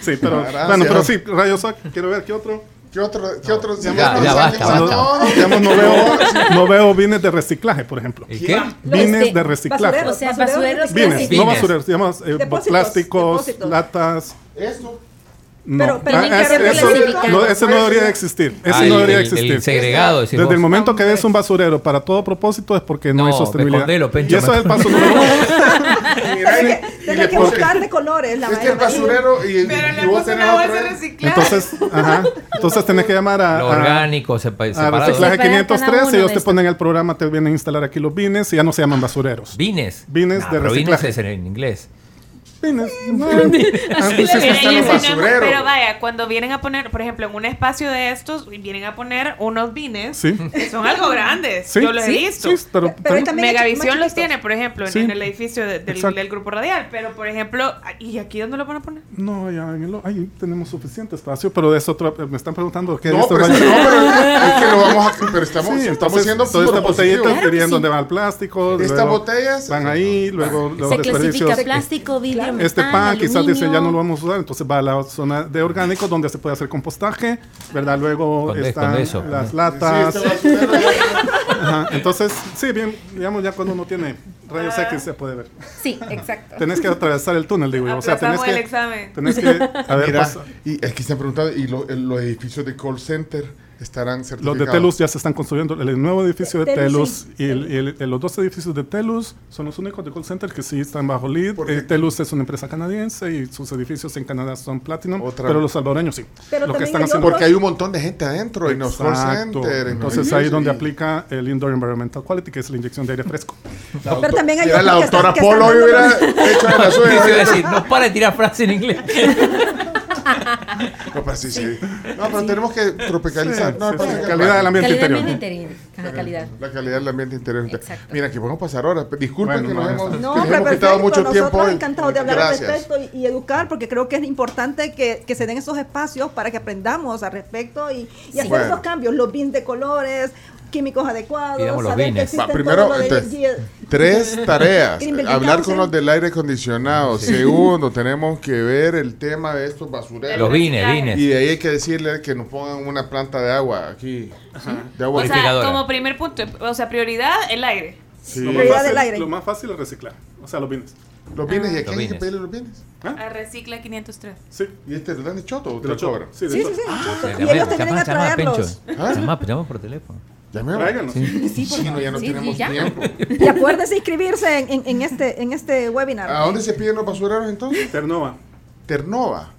sí, pero. Gracias. Bueno, pero sí, Rayos Oc, quiero ver qué otro. ¿Qué otro? ¿Qué otro? Ya, ya basta, basta. No, Digamos, no veo, no veo bines de reciclaje, por ejemplo. ¿Y qué? Bines Este, de reciclaje. O sea, Basureros basureros Bines, no basureros, digamos eh, Depósitos, plásticos, depósitos. latas. Esto. No, Pero- pero Ah, es- eso, no, ese no debería de existir. Ese Ah, no debería de el- existir. el segregado, Desde vos. el momento que ves un basurero para todo propósito es porque no, No, hay sostenibilidad. Pencho, y eso me- es el paso número uno. Mira, y- y Tienes le que buscar de colores. La Este es basurero y, Pero y le vos puse tenés una bolsa reciclaje. Entonces, ajá, entonces tenés que llamar a, Lo a- orgánico, sepa- a separado. reciclaje Separar 503 cada uno y ellos te estos. ponen el programa, te vienen a instalar aquí los bines y ya no se llaman basureros. Vines. Bines Ah, de pero vines reciclaje. es en inglés. No. Pero, están los es- basureros. pero vaya, cuando vienen a poner, por ejemplo, en un espacio de estos, vienen a poner unos bines Sí. que son algo grandes. Sí, Yo los he visto. sí, pero, Pero también Megavisión los tiene, por ejemplo, en, Sí. en el edificio de- del, del grupo radial. Pero, por ejemplo, ¿y aquí dónde lo van a poner? No, ya en el- ahí tenemos suficiente espacio, pero eso otro, me están preguntando qué No, esto pero, es, que, no, pero es que lo vamos a. Pero estamos, Sí, estamos entonces, siendo todas estas botellitas irían donde va el plástico. Estas botellas- van ahí, luego los Se clasifica desperdicios. plástico, vidrio, Este metal, pan quizás dice ya no lo vamos a usar, entonces va a la zona de orgánicos donde se puede hacer compostaje, ¿verdad? Luego Con están con eso. las latas. este Ajá, Entonces, sí, bien, digamos ya cuando uno tiene rayos X se puede ver. Sí, exacto. Tenés que atravesar el túnel, digo yo. O sea, tenés que, el examen. tenés que, a ver, Mira, y es que se han preguntado, ¿y lo- los edificios de call center estarán Los certificados? de Telus ya se están construyendo. El nuevo edificio de Telus, Telus y, el- y el- el- los dos edificios de Telus son los únicos de call center que sí están bajo lead. Eh, Telus es una empresa canadiense y sus edificios en Canadá son Platinum, Otra- pero los salvadoreños sí. Pero Lo que están haciendo Porque hay un montón de gente adentro en los call center. en- Entonces ahí es donde aplica el Indoor Environmental Quality, que es la inyección de aire fresco. la Pero también hay la doctora Polo hubiera hecho de la suya. decir, no para de tirar frases en inglés. No, pero sí, sí. No, pero tenemos que tropicalizar. Sí, no, Calidad del ambiente calidad interior. del ambiente interior. Ajá, calidad. La calidad del ambiente interior. Exacto. Mira, que podemos pasar horas. Disculpen Bueno, que nos no, hemos, No, que quitado mucho Nosotros tiempo. hoy. encantados de hablar al respecto y, y educar, porque creo que es importante que, que se den esos espacios para que aprendamos al respecto y, y hacer Bueno. esos cambios, los bins de colores, químicos adecuados, Pidamos los saber que Va, primero, todo lo de entonces, G- Tres tareas. Hablar con los del aire acondicionado. Segundo, tenemos que ver el tema de estos basureros. Los vines, vines. Y de ahí hay que decirle que nos pongan una planta de agua aquí. De agua O sea, como primer punto, o sea, prioridad, el aire. Sí. Lo, más fácil, del aire. lo más fácil es reciclar. O sea, los bienes. Los bienes, ¿y a Los quién hay que pedirle los bienes? A Recicla 503. Sí. ¿Y este lo dan de choto o te De lo cobran? Sí, de Sí, sí, sí. Sí, y ellos que llama a traerlos. ¿Ah? Llama, llama por teléfono. Tráiganos. Sí, por Sí, no, ya no Sí, tenemos sí, ya. tiempo. Y acuérdense inscribirse en, en- en este, en este webinar. ¿A dónde se piden los basureros entonces? Ternova. Ternova.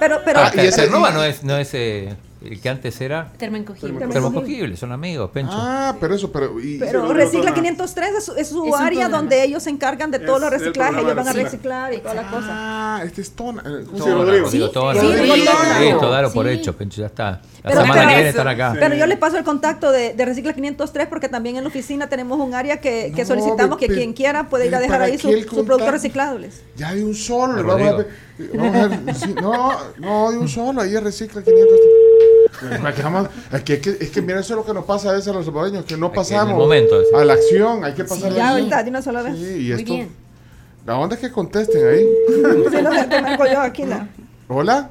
Pero, pero, Ah, y ese- Ternova no es, no es eh, el que antes era Termoencogible. termocogible, son amigos, Pencho. Ah, pero eso, pero. Y, pero Sí, Recicla programa. 503 es, su- es Es área donde ellos se encargan de todos los Es el reciclajes, programa ellos van a Recicla. reciclar y todas las cosas. Ah, este es Tona. eh, ¿cómo se Sí? Rodrigo. Rodrigo Tona. sí, dalo por Sí. hecho, Pencho, ya está. La Pero- semana que viene están acá. Pero yo les paso el contacto de, de Recicla 503 porque también en la oficina tenemos un área que, que No, solicitamos que quien quiera puede ir a dejar ¿para ahí su, qué el su productos reciclables. Ya de un solo. Vamos a ver, sí, no, no, de un solo. Ahí recicla 500. Es que, vamos- es que, es que, es que mira, eso es lo que nos pasa a veces a los salvadoreños, que no el pasamos momento, sí. a la acción. Hay que pasar a Ya la ahorita, acción. de una sola vez. Sí, y Muy esto. bien. La onda es que contesten ahí. Si no, te marco yo aquí. La, ¿Hola?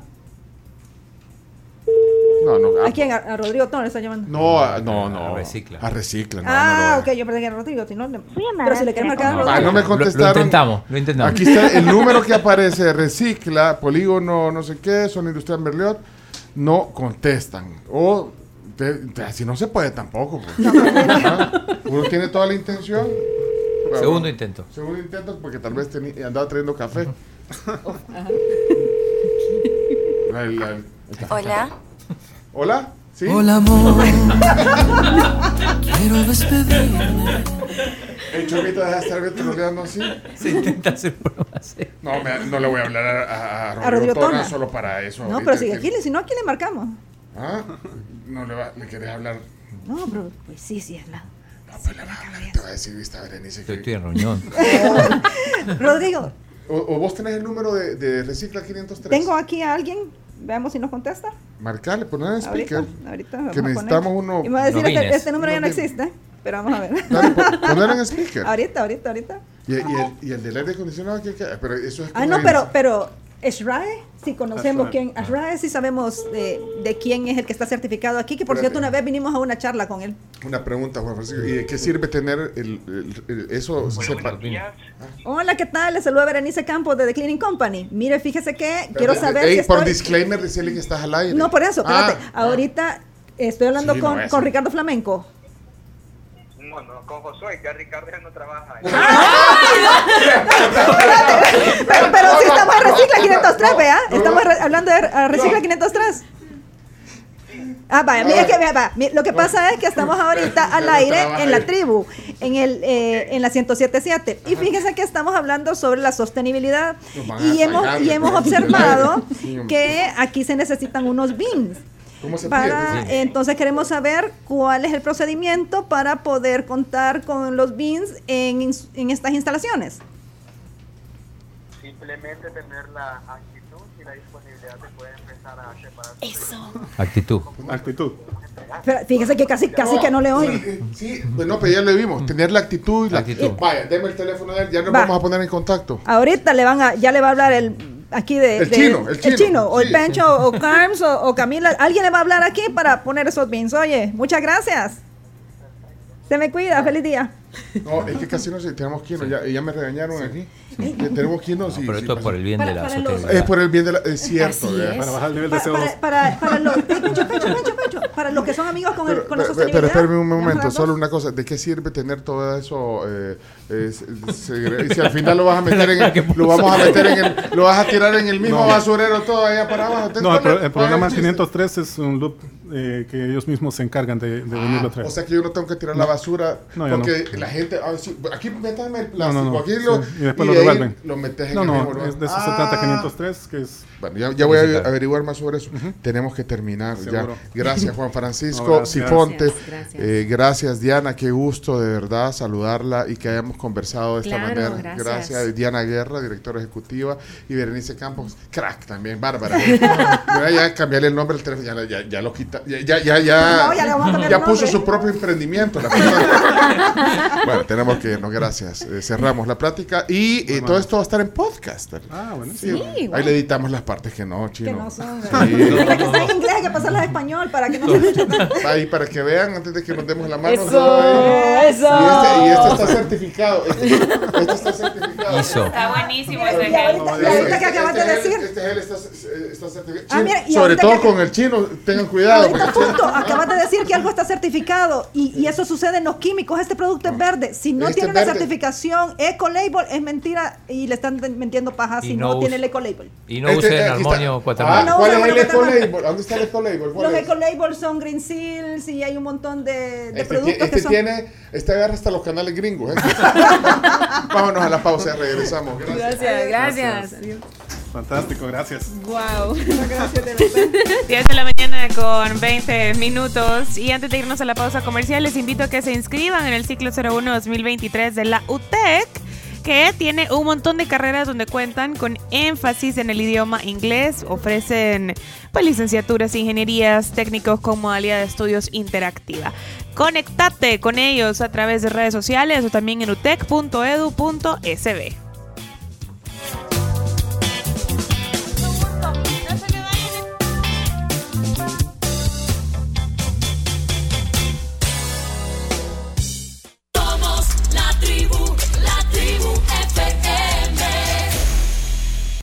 No, no. ¿A quién? A, a Rodrigo Tono le está llamando. No, a- no, no. A Recicla. A recicla. No, ah, no, ok, yo pensé que era Rodrigo. Si no, le- pero si le quieres marcar a Ah, Rodrigo. no me Lo- contestaron. Lo, intentamos, lo intentamos. Aquí está el número que aparece, recicla, polígono, no sé qué, zona industrial Berliot, no contestan. O te- te- así no se puede tampoco. pues. Uno tiene toda la intención. Bueno, Segundo intento. Segundo intento porque tal vez teni- andaba trayendo café. La- la- el café. Hola. Hola, ¿sí? Hola amor, quiero despedirme. El chomito deja de estar troleando así. Se intenta hacer broma seria. No, me- no le voy a hablar a, a, a Rodrigo Tona Tona. solo para eso. No, ahorita pero si que- aquí, le- si no, aquí le marcamos. ¿Ah? No le, va, le querés hablar. No, pero pues sí, sí, es la. No, pues le va a hablar. Te va a decir, viste, Berenice. Estoy, Que... estoy en reunión. Rodrigo, O, o vos tenés el número de, de Recicla 503. tengo aquí a alguien. Veamos si nos contesta. Marcale, poner en Ahorita, speaker. ahorita. vamos Que a poner. necesitamos uno. Y me va a decir, Unos este, este número ya no existe. Pero vamos a ver. Dale, po- poner en speaker. ahorita, ahorita, ahorita. Y, y el, y el del aire acondicionado, ¿qué, qué? Pero eso es. Ah, no, pero, pero Ashrae, sí conocemos Ashrae. quién. Ashrae sí sabemos de, de quién es el que está certificado aquí, que por Espérate. cierto una vez vinimos a una charla con él. Una pregunta, Juan Francisco. ¿Y de qué sirve tener el, el- el- eso? sepa- Hola, ¿qué tal? Le saluda Berenice Campos de The Cleaning Company. Mire, fíjese que quiero saber Ey, si por estoy- disclaimer, decirle que estás al aire. No, por eso, espérate. Ah, Ahorita estoy hablando Sí, con, no, con Ricardo Flamenco. Bueno, con Josué, ya Ricardo ya no trabaja. Pero, pero sí estamos en Recicla 503, ¿vea? Estamos re- hablando de Recicla 503. Ah, vaya, mira que, vea, va. Mi- Lo que pasa es que estamos ahorita al aire en la tribu, en el eh, en la 1077. Y fíjese que estamos hablando sobre la sostenibilidad. Y hemos, y hemos observado que aquí se necesitan unos bins. ¿Cómo se Para, pide? entonces queremos saber cuál es el procedimiento para poder contar con los bins en, en estas instalaciones. Simplemente tener la actitud y la disponibilidad de poder empezar a separar. Eso. Actitud. Actitud. Pero fíjese que casi, casi que no le oigo. Eh, Sí, bueno, pero ya le vimos. Tener la actitud y la Actitud. Vaya, deme el teléfono de él. Ya nos Va. vamos a poner en contacto. Ahorita le van a, ya le va a hablar el aquí de, El de- chino, el chino, o el sí. Pencho, o Carms, o, o Camila. Alguien le va a hablar aquí para poner esos bins. Oye, muchas gracias. Se me cuida, feliz día. No, es que casi no sé. Tenemos que irnos. Ya, ya me regañaron aquí. Tenemos que irnos. No, sí, pero sí, esto es por el bien de la para los- sostenibilidad. Es por el bien de la. Es cierto. Así ¿verdad? es. Para bajar el nivel de Para, CO2. para, para, para los, para los que son amigos con, el, Pero, con la pero, sostenibilidad. pero espérame un ¿vamos a momento, solo una cosa. ¿De qué sirve tener todo eso? eh, eh, si al final lo vas a meter en el, lo vamos a meter en el, lo vas a tirar en el mismo No. basurero todo allá para abajo. No, el, el ¿Cuál es programa chiste? 503 es un loop eh, que ellos mismos se encargan de, de venirlo a traer. O sea que yo no tengo que tirar la basura porque la gente, ah, sí, aquí métame el plástico, no, no. aquí lo, sí, y después lo de ahí lo metes en no, el no, mismo lugar. es de eso se Ah. trata 503, que es... Bueno, ya, ya voy a averiguar más sobre eso. Tenemos que terminar ya. Gracias, Juan Francisco No. Sifonte. Gracias, gracias. Eh, gracias, Diana. Qué gusto de verdad saludarla y que hayamos conversado de esta Claro, manera. gracias. Diana Guerra, directora ejecutiva, y Berenice Campos, crack también, bárbara. Mira, ya cambiarle el nombre al teléfono, ya, ya, ya lo quita, ya, ya, ya, ya, No, ya ya puso nombre. su propio emprendimiento. la bueno, tenemos que irnos, gracias. Eh, cerramos la plática y eh, todo esto va a estar en podcast. Ah, bueno. Sí, Sí, ahí le editamos las partes que no, chino. Que no son. Sí. Hay que ser inglés, hay que pasarlas a español para que no se. Ahí para que vean antes de que nos demos la mano. Eso, Ay. eso. Y este, y este está certificado. Este, este está certificado. Hizo. Está buenísimo y gel. ahorita- y ahorita que acabas de gel- decir. Este gel está, está certificado. Ah, mira, y Sobre todo que- con el chino, tengan cuidado. Ahorita chino- acabas de decir que algo está certificado y, y eso sucede en los químicos. Este producto es verde. Si no Este tiene una verde. certificación Ecolabel es mentira y le están metiendo paja Y si no no, tiene el Ecolabel. Y no Este, armonio Ah, cuaternario. ¿Cuál es el armonio Ecolabel? ¿Dónde está el Ecolabel? ¿Cuál Los es? Ecolabel son Green Seals y hay un montón de, de Este, productos este que son. tiene, este agarra hasta los canales gringos. ¿eh? Vámonos a la pausa, regresamos. Gracias. gracias. Fantástico, gracias. Wow. Gracias, de verdad. 10 de la mañana con 20 minutos. Y antes de irnos a la pausa comercial, les invito a que se inscriban en el ciclo 01-2023 de la UTEC, que tiene un montón de carreras donde cuentan con énfasis en el idioma inglés. Ofrecen pues, licenciaturas, ingenierías, técnicos con modalidad de estudios interactiva. Conectate con ellos a través de redes sociales o también en utec.edu.sb.